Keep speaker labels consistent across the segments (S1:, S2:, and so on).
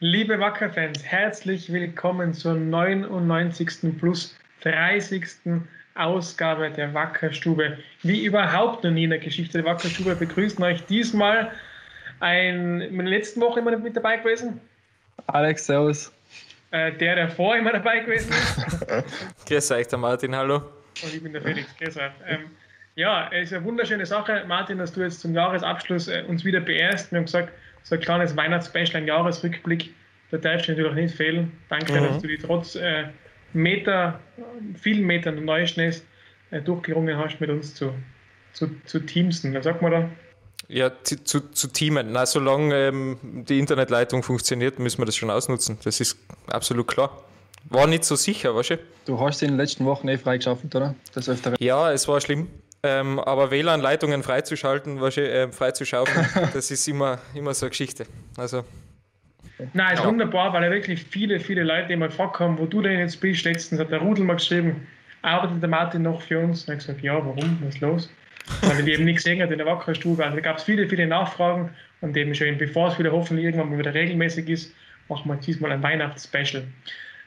S1: Liebe Wacker-Fans, herzlich willkommen zur 99. plus 30. Ausgabe der Wackerstube. Wie überhaupt noch nie in der Geschichte der Wackerstube begrüßen euch diesmal ein, in der letzten Woche immer mit dabei gewesen.
S2: Alex, servus.
S1: Äh, der, der vor immer dabei gewesen ist.
S3: Grüß euch, der Martin, hallo.
S1: Und ich bin der Felix, euch. Ähm, ja, es ist eine wunderschöne Sache, Martin, dass du jetzt zum Jahresabschluss äh, uns wieder beehrst. Wir haben gesagt, so ein kleines Weihnachtsspecial, ein Jahresrückblick, da darfst du natürlich nicht fehlen. Danke, mhm. dass du die trotz äh, Meter, vielen Metern Neuschnees äh, durchgerungen hast, mit uns zu, zu, zu teamsen. Was sagt man da?
S3: Ja, zu, zu, zu teamen. Na, solange ähm, die Internetleitung funktioniert, müssen wir das schon ausnutzen. Das ist absolut klar. War nicht so sicher, weißt du?
S2: Du hast sie in den letzten Wochen eh freigeschaffelt, oder?
S3: Das Ja, es war schlimm. Ähm, aber WLAN-Leitungen freizuschalten, weißt du, äh, freizuschaufeln, das ist immer, immer so eine Geschichte. Also,
S1: Nein, ist ja. wunderbar, weil ja wirklich viele, viele Leute immer gefragt haben, wo du denn jetzt bist. Letztens hat der Rudel mal geschrieben, arbeitet der Martin noch für uns? Und ich gesagt, ja, warum? Was ist los? Weil wir eben nichts gesehen hat in der Wackerstube. Also da gab es viele, viele Nachfragen und eben schon, bevor es wieder hoffentlich irgendwann mal wieder regelmäßig ist, machen wir diesmal ein Weihnachtsspecial.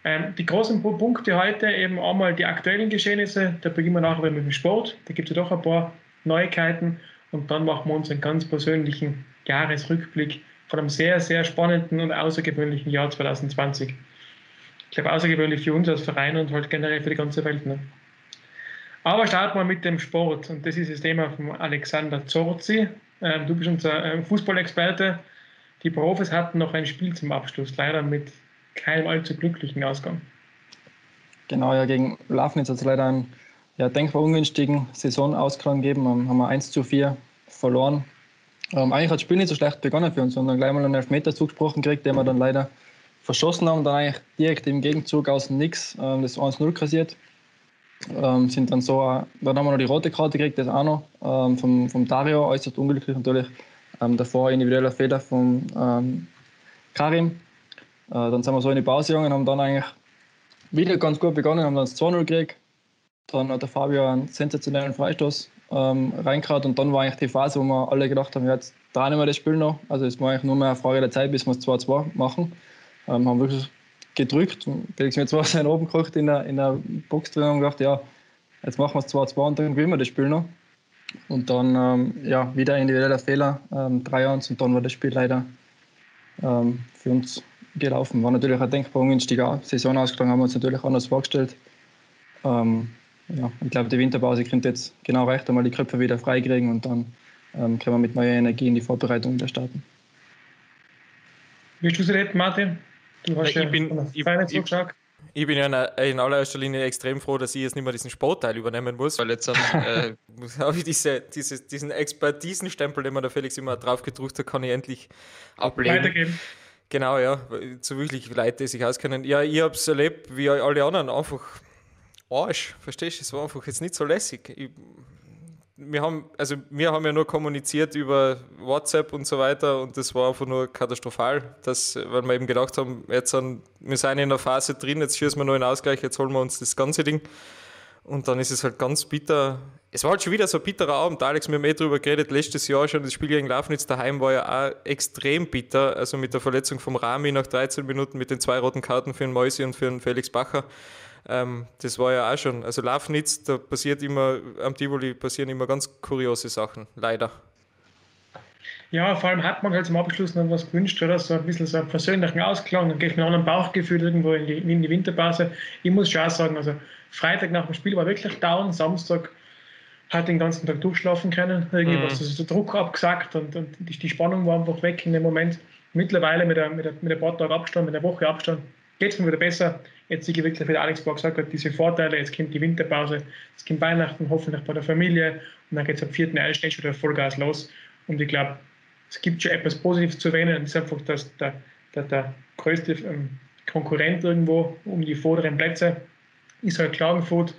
S1: Ähm, die großen Punkte heute eben einmal die aktuellen Geschehnisse, da beginnen wir nachher mit dem Sport, da gibt es ja doch ein paar Neuigkeiten und dann machen wir uns einen ganz persönlichen Jahresrückblick von einem sehr, sehr spannenden und außergewöhnlichen Jahr 2020. Ich glaube, außergewöhnlich für uns als Verein und halt generell für die ganze Welt. Ne? Aber starten wir mit dem Sport und das ist das Thema von Alexander Zorzi. Ähm, du bist unser äh, Fußballexperte. Die Profis hatten noch ein Spiel zum Abschluss, leider mit keinem allzu glücklichen Ausgang.
S2: Genau, ja, gegen Lafnitz hat es leider einen ja, denkbar ungünstigen Saisonausgang gegeben. Um, haben wir 1 zu 4 verloren. Ähm, eigentlich hat das Spiel nicht so schlecht begonnen für uns, sondern gleich mal einen Elfmeter zugesprochen gekriegt, den wir dann leider verschossen haben. Dann eigentlich direkt im Gegenzug aus dem Nix ähm, das 1-0 kassiert. Ähm, sind dann so, äh, dann haben wir noch die rote Karte gekriegt, das auch noch, ähm, vom, vom Dario, äußerst unglücklich natürlich. Ähm, davor individueller Fehler von ähm, Karim. Äh, dann sind wir so in die Pause gegangen und haben dann eigentlich wieder ganz gut begonnen, haben dann das 2-0 gekriegt. Dann hat der Fabio einen sensationellen Freistoß ähm, reingehauen und dann war eigentlich die Phase, wo wir alle gedacht haben, jetzt drehen wir das Spiel noch. Also es war eigentlich nur mehr eine Frage der Zeit, bis wir es 2-2 machen. Ähm, haben wirklich gedrückt. Felix mir zwar seinen oben gekocht in der, in der Box drin und gedacht, ja, jetzt machen wir es 2-2 und dann gewinnen wir das Spiel noch. Und dann ähm, ja, wieder individueller Fehler, ähm, 3-1 und dann war das Spiel leider ähm, für uns gelaufen. War natürlich ein denkbar ungünstiger Saisonausgang, haben wir uns natürlich anders vorgestellt. Ähm, ja, ich glaube, die Winterpause könnte jetzt genau recht einmal die Köpfe wieder freikriegen und dann ähm, können wir mit neuer Energie in die Vorbereitung wieder starten.
S1: Wie du sie erlebt, Martin?
S3: Du hast ja ich bin, ich, ich, ich bin ja in allererster Linie extrem froh, dass ich jetzt nicht mehr diesen Sportteil übernehmen muss, weil jetzt äh, habe ich diese, diese, diesen Expertisenstempel, den man der Felix immer drauf gedruckt hat, kann ich endlich ablegen. Weitergeben. Genau, ja, zu wirklich Leute, die sich auskennen. Ja, ich habe es erlebt, wie alle anderen, einfach Arsch, verstehst du? Es war einfach jetzt nicht so lässig. Ich, wir haben, also wir haben ja nur kommuniziert über WhatsApp und so weiter und das war einfach nur katastrophal, dass, weil wir eben gedacht haben, jetzt sind, wir sind in der Phase drin, jetzt schießen wir nur einen Ausgleich, jetzt holen wir uns das ganze Ding. Und dann ist es halt ganz bitter. Es war halt schon wieder so ein bitterer Abend. Alex, wir haben eh drüber geredet, letztes Jahr schon, das Spiel gegen Lafnitz daheim war ja auch extrem bitter. Also mit der Verletzung vom Rami nach 13 Minuten, mit den zwei roten Karten für den Mäusi und für den Felix Bacher. Ähm, das war ja auch schon. Also Lafnitz, da passiert immer, am Tivoli passieren immer ganz kuriose Sachen, leider.
S1: Ja, vor allem hat man halt zum Abschluss noch was gewünscht, oder? So ein bisschen so einen persönlichen Ausklang, dann geht mit einem anderen Bauchgefühl irgendwo in die, in die Winterpause. Ich muss schon auch sagen, also Freitag nach dem Spiel war wirklich down, Samstag hat den ganzen Tag durchschlafen können, irgendwie mhm. was, also der Druck abgesagt und, und die, die, Spannung war einfach weg in dem Moment. Mittlerweile mit, der, mit, der, mit ein paar Tagen Abstand, mit einer Woche Abstand, geht es mir wieder besser. Jetzt sehe ich wirklich, wie der Alex Borg gesagt hat, diese Vorteile, jetzt kommt die Winterpause, jetzt kommt Weihnachten, hoffentlich bei der Familie und dann geht es am 4.1. wieder Vollgas los. Und ich glaube, es gibt schon etwas Positives zu erwähnen, das ist einfach, dass der, der, der größte ähm, Konkurrent irgendwo um die vorderen Plätze ist halt Klagenfurt.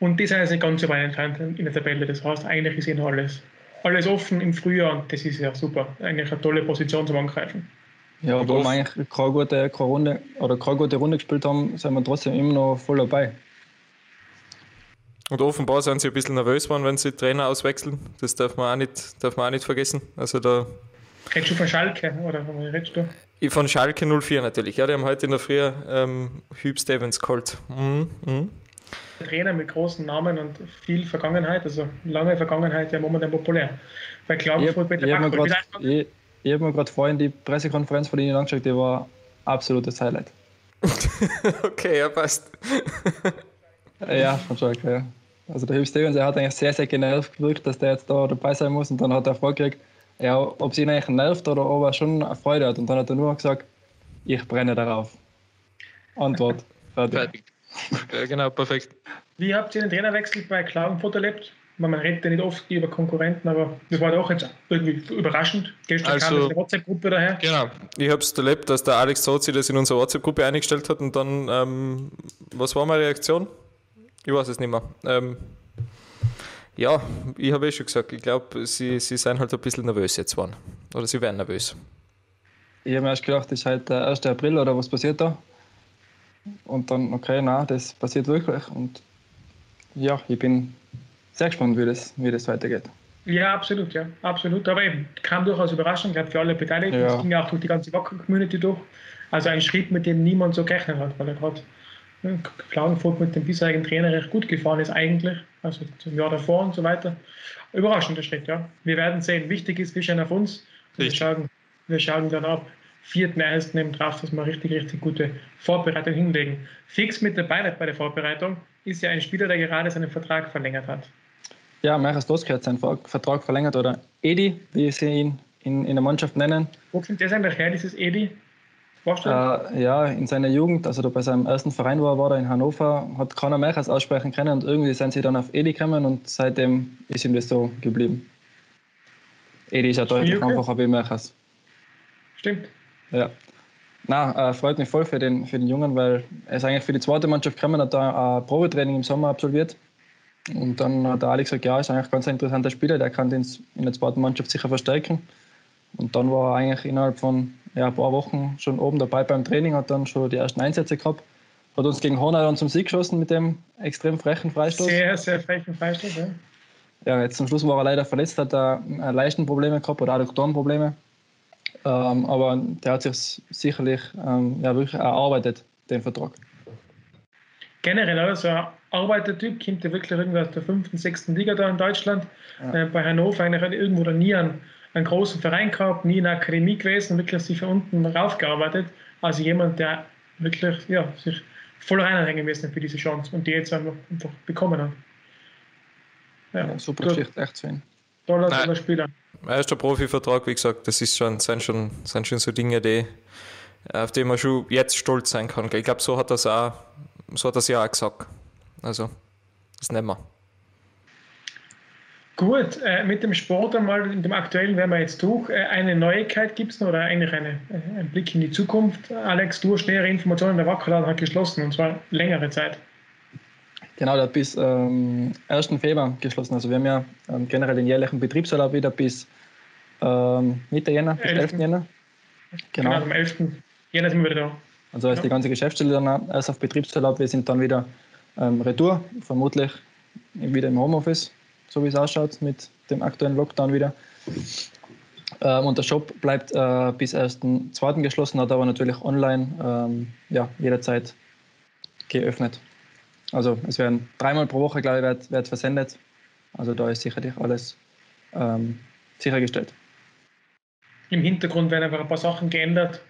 S1: Und das ist nicht ganz so weit entfernt in der Tabelle. Das heißt, eigentlich ist ihnen alles, alles offen im Frühjahr und das ist ja super. Eigentlich eine tolle Position zum Angreifen.
S2: Ja, obwohl wir eigentlich keine gute, keine Runde, oder keine gute Runde gespielt haben, sind wir trotzdem immer noch voll dabei.
S3: Und offenbar sind sie ein bisschen nervös geworden, wenn sie Trainer auswechseln. Das darf man auch nicht, darf man auch nicht vergessen. Also da.
S1: Redest du von Schalke oder von redest du?
S3: Von Schalke 04 natürlich. Ja, die haben heute in der Früh ähm, Hüb Stevens geholt. Mhm. Mhm.
S1: Trainer mit großen Namen und viel Vergangenheit, also lange Vergangenheit, ja momentan populär. Bei Klagenfurt
S2: ich, ich habe mir gerade hab vorhin die Pressekonferenz von Ihnen angeschaut, die war absolutes Highlight.
S3: okay, ja, passt.
S2: ja, von Schalke, ja. Also der Hugh Stevens, er hat eigentlich sehr, sehr genervt gewirkt, dass der jetzt da dabei sein muss und dann hat er vorgekriegt, ja, ob es ihn eigentlich nervt oder ob er schon Freude hat und dann hat er nur gesagt, ich brenne darauf. Antwort.
S3: Fertig. Ja, genau, perfekt.
S1: Wie habt ihr den Trainerwechsel bei Klagenfurt erlebt? Man redet ja nicht oft über Konkurrenten, aber das war doch jetzt irgendwie überraschend. Gestern also, kam eine WhatsApp-Gruppe daher.
S3: Genau, ich habe es erlebt, dass der Alex Sozi das in unsere WhatsApp-Gruppe eingestellt hat und dann, ähm, was war meine Reaktion? Ich weiß es nicht mehr. Ähm, ja, ich habe eh schon gesagt, ich glaube, sie, sie sind halt ein bisschen nervös jetzt waren. Oder sie werden nervös.
S2: Ich habe mir erst gedacht, das ist halt der 1. April oder was passiert da? Und dann, okay, na, das passiert wirklich. Und ja, ich bin sehr gespannt, wie das, wie das weitergeht.
S1: Ja, absolut, ja, absolut. Aber eben, kam durchaus überraschend, gerade für alle Beteiligten. Es ging ja auch durch die ganze Wacker-Community durch. Also ein Schritt, mit dem niemand so gerechnet hat, weil er gerade Klagenfurt mit dem bisherigen Trainer recht gut gefahren ist eigentlich, also zum Jahr davor und so weiter. Überraschender Schritt, ja. Wir werden sehen. Wichtig ist, wir schauen auf uns. Wir schauen, wir schauen dann ab 4.1. eben drauf, dass wir richtig, richtig gute Vorbereitung hinlegen. Fix mit dabei bei der Vorbereitung ist ja ein Spieler, der gerade seinen Vertrag verlängert hat.
S2: Ja, Meichers Doske hat seinen Vertrag verlängert oder Edi, wie sie ihn in, in der Mannschaft nennen.
S1: Wo kommt der eigentlich her, dieses Edi?
S2: Äh, ja, in seiner Jugend, also bei seinem ersten Verein, wo er war, in Hannover, hat keiner Meichers aussprechen können und irgendwie sind sie dann auf Edi gekommen und seitdem ist ihm das so geblieben. Edi ist ja deutlich einfacher wie Meichers.
S1: Stimmt.
S2: Ja. Na, äh, freut mich voll für den, für den Jungen, weil er ist eigentlich für die zweite Mannschaft gekommen, hat da ein Probetraining im Sommer absolviert. Und dann hat der Alex gesagt, ja, ist eigentlich ein ganz interessanter Spieler, der kann den in der zweiten Mannschaft sicher verstärken. Und dann war er eigentlich innerhalb von ja, ein paar Wochen schon oben dabei beim Training, hat dann schon die ersten Einsätze gehabt. Hat uns gegen Horner dann zum Sieg geschossen mit dem extrem frechen Freistoß.
S1: Sehr, sehr frechen Freistoß, ja.
S2: Ja, jetzt zum Schluss war er leider verletzt, hat er Leistenprobleme gehabt oder Adduktorenprobleme. Ähm, aber der hat sich sicherlich ähm, ja, wirklich erarbeitet, den Vertrag.
S1: Generell, also ein Arbeitertyp, kommt ja wirklich irgendwie aus der fünften, sechsten Liga da in Deutschland. Ja. Äh, bei Hannover eigentlich hat irgendwo da nie einen, einen großen Verein gehabt, nie in der Akademie gewesen wirklich sich von unten raufgearbeitet. Also jemand, der wirklich ja, sich voll reinhängen müssen für diese Chance und die jetzt einfach, einfach bekommen hat.
S2: Ja, ja super Geschichte, echt schön.
S1: Toller, toller Spieler.
S3: Erster Profivertrag, wie gesagt, das ist schon, sind, schon, sind schon so Dinge, die, auf die man schon jetzt stolz sein kann. Ich glaube, so hat das auch, so hat das ja auch gesagt. Also, das nehmen wir.
S1: Gut, äh, mit dem Sport einmal, in dem aktuellen werden wir jetzt durch. Äh, eine Neuigkeit gibt es noch oder eigentlich eine, äh, ein Blick in die Zukunft. Alex, du hast nähere Informationen, der Wackerladen hat geschlossen und zwar längere Zeit.
S2: Genau, der hat bis ähm, 1. Februar geschlossen. Also wir haben ja ähm, generell den jährlichen Betriebsurlaub wieder bis ähm, Mitte Jänner, bis 11. 11. Jänner.
S1: Genau. genau, am 11. Jänner sind wir wieder da.
S2: Also ist ja. die ganze Geschäftsstelle dann erst auf Betriebsurlaub. Wir sind dann wieder ähm, retour, vermutlich wieder im Homeoffice, so wie es ausschaut mit dem aktuellen Lockdown wieder. Ähm, und der Shop bleibt äh, bis 1.2. geschlossen, hat aber natürlich online ähm, ja, jederzeit geöffnet. Also es werden dreimal pro Woche, glaube ich, wird, wird versendet. Also da ist sicherlich alles ähm, sichergestellt.
S1: Im Hintergrund werden einfach ein paar Sachen geändert,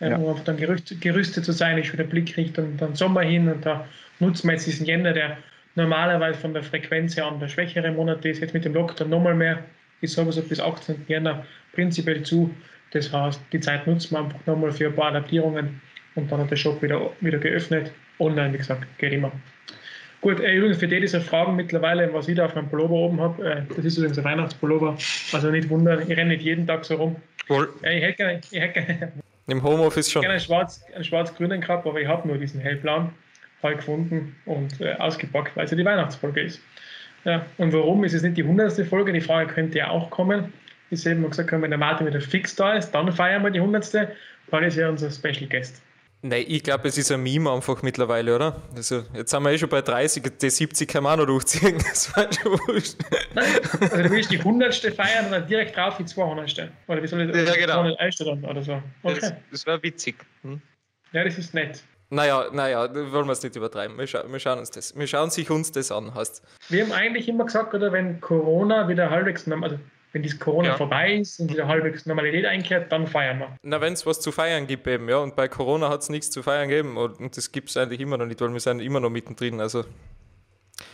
S1: äh, ja. um dann gerüstet, gerüstet zu sein. Ich der Blick Richtung dann Sommer hin und da nutzen wir jetzt diesen Jänner, der normalerweise von der Frequenz her an der schwächere Monat ist, jetzt mit dem Lockdown nochmal mehr. Ich sage so bis 18. Jänner prinzipiell zu. Das heißt, die Zeit nutzen wir einfach nochmal für ein paar Adaptierungen und dann hat der Shop wieder, wieder geöffnet. Online, wie gesagt, geht immer. Gut, äh, übrigens für die, diese Fragen mittlerweile, was ich da auf meinem Pullover oben habe, äh, das ist übrigens ein Weihnachtspullover. Also nicht wundern, ich renne nicht jeden Tag so rum. Cool. Äh, ich hätte gerne, ich hätte gerne,
S3: Im Homeoffice schon.
S1: gerne einen, schwarz, einen schwarz-grünen gehabt, aber ich habe nur diesen hellblauen Fall gefunden und äh, ausgepackt, weil es ja die Weihnachtsfolge ist. Ja, und warum ist es nicht die hundertste Folge? Die Frage könnte ja auch kommen. Ich habe gesagt, wenn der Martin wieder fix da ist, dann feiern wir die hundertste, weil ist ja unser Special Guest.
S3: Nein, ich glaube, es ist ein Meme einfach mittlerweile, oder? Also, jetzt sind wir eh schon bei 30, die 70 kann man auch noch durchziehen. Das war schon
S1: wurscht. Also, du willst die 100. feiern und dann direkt drauf die 200. Oder wie soll ich das? Ja, genau. dann oder so. Okay.
S3: Das, das wäre witzig. Hm?
S1: Ja, das ist nett.
S3: Naja, naja, wollen wir es nicht übertreiben. Wir, scha wir, schauen uns das. Wir schauen sich uns das an, hast.
S1: Wir haben eigentlich immer gesagt, oder wenn Corona wieder halbwegs, also wenn dieses Corona ja. vorbei ist und wieder halbwegs Normalität einkehrt, dann feiern wir.
S3: Na, wenn es was zu feiern gibt eben, ja. Und bei Corona hat es nichts zu feiern gegeben und das gibt es eigentlich immer noch nicht, weil wir sind immer noch mittendrin. Also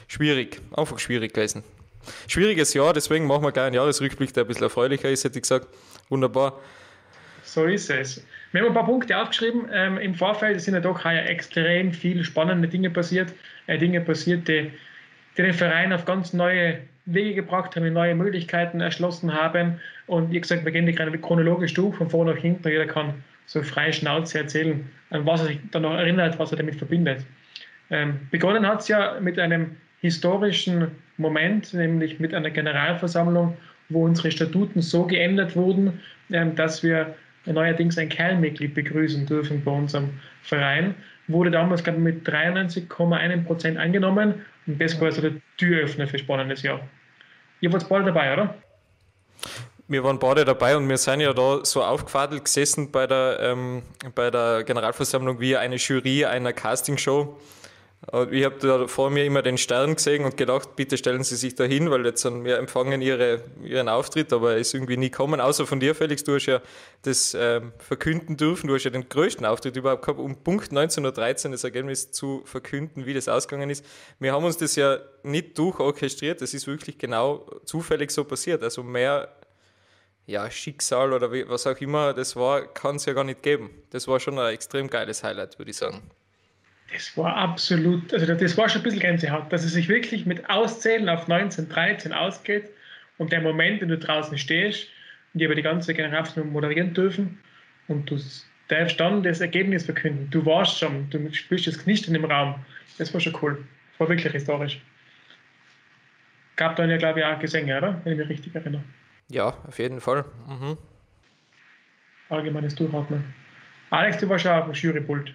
S3: schwierig, einfach schwierig gewesen. Schwieriges Jahr, deswegen machen wir gleich einen Jahresrückblick, der ein bisschen erfreulicher ist, hätte ich gesagt. Wunderbar.
S1: So ist es. Wir haben ein paar Punkte aufgeschrieben. Ähm, Im Vorfeld sind ja doch extrem viele spannende Dinge passiert. Äh, Dinge passiert, die, die den Verein auf ganz neue Wege gebracht haben, neue Möglichkeiten erschlossen haben. Und wie gesagt, wir gehen die gerade chronologisch durch, von vorne nach hinten. Jeder kann so frei Schnauze erzählen, an was er sich dann noch erinnert, was er damit verbindet. Ähm, begonnen hat es ja mit einem historischen Moment, nämlich mit einer Generalversammlung, wo unsere Statuten so geändert wurden, ähm, dass wir neuerdings ein Kernmitglied begrüßen dürfen bei unserem Verein. Wurde damals, glaube ich, mit 93,1 Prozent angenommen und das war also der Türöffner für spannendes Jahr. Ihr wart beide dabei, oder?
S3: Wir waren beide dabei und wir sind ja da so aufgefadelt gesessen bei der, ähm, bei der Generalversammlung wie eine Jury einer Castingshow. Ich habe da vor mir immer den Stern gesehen und gedacht, bitte stellen Sie sich da hin, weil jetzt sind wir empfangen ihre, Ihren Auftritt, aber er ist irgendwie nie gekommen. Außer von dir, Felix, du hast ja das äh, verkünden dürfen, du hast ja den größten Auftritt überhaupt gehabt, um Punkt 19.13 Uhr das Ergebnis zu verkünden, wie das ausgegangen ist. Wir haben uns das ja nicht durchorchestriert, das ist wirklich genau zufällig so passiert. Also mehr ja, Schicksal oder wie, was auch immer das war, kann es ja gar nicht geben. Das war schon ein extrem geiles Highlight, würde ich sagen.
S1: Das war absolut, also das war schon ein bisschen Gänsehaut, dass es sich wirklich mit Auszählen auf 1913 ausgeht und der Moment, wenn du draußen stehst und die aber die ganze Generation moderieren dürfen und du darfst dann das Ergebnis verkünden. Du warst schon, du spürst das Knistern im Raum. Das war schon cool. Das war wirklich historisch. Gab dann ja, glaube ich, auch Gesänge, oder? Wenn ich mich richtig erinnere.
S3: Ja, auf jeden Fall. Mhm.
S1: Allgemeines Durchatmen. Alex, du warst schon auf dem Jurypult.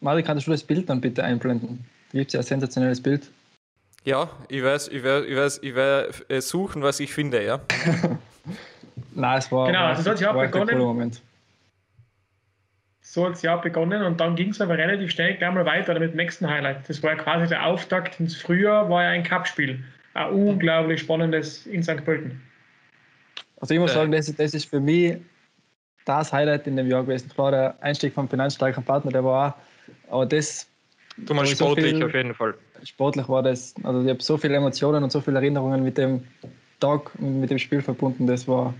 S2: Mari, kannst du das Bild dann bitte einblenden? Da gibt es ja ein sensationelles Bild.
S3: Ja, ich weiß, ich werde ich weiß, ich werd äh, suchen, was ich finde, ja.
S2: Nein, es war,
S1: genau, also so hat ja begonnen. Moment. So hat es ja begonnen und dann ging es aber relativ schnell gleich mal weiter mit dem nächsten Highlight. Das war ja quasi der Auftakt ins Frühjahr, war ja ein Cup-Spiel. Ein unglaublich spannendes in St. Pölten.
S2: Also ich muss äh. sagen, das, das ist für mich das Highlight in dem Jahr gewesen. Klar, der Einstieg vom finanzstarken Partner, der war auch aber das.
S3: Du meinst sportlich so viel, auf jeden Fall.
S2: Sportlich war das. Also ich habe so viele Emotionen und so viele Erinnerungen mit dem Tag und mit dem Spiel verbunden. Das war,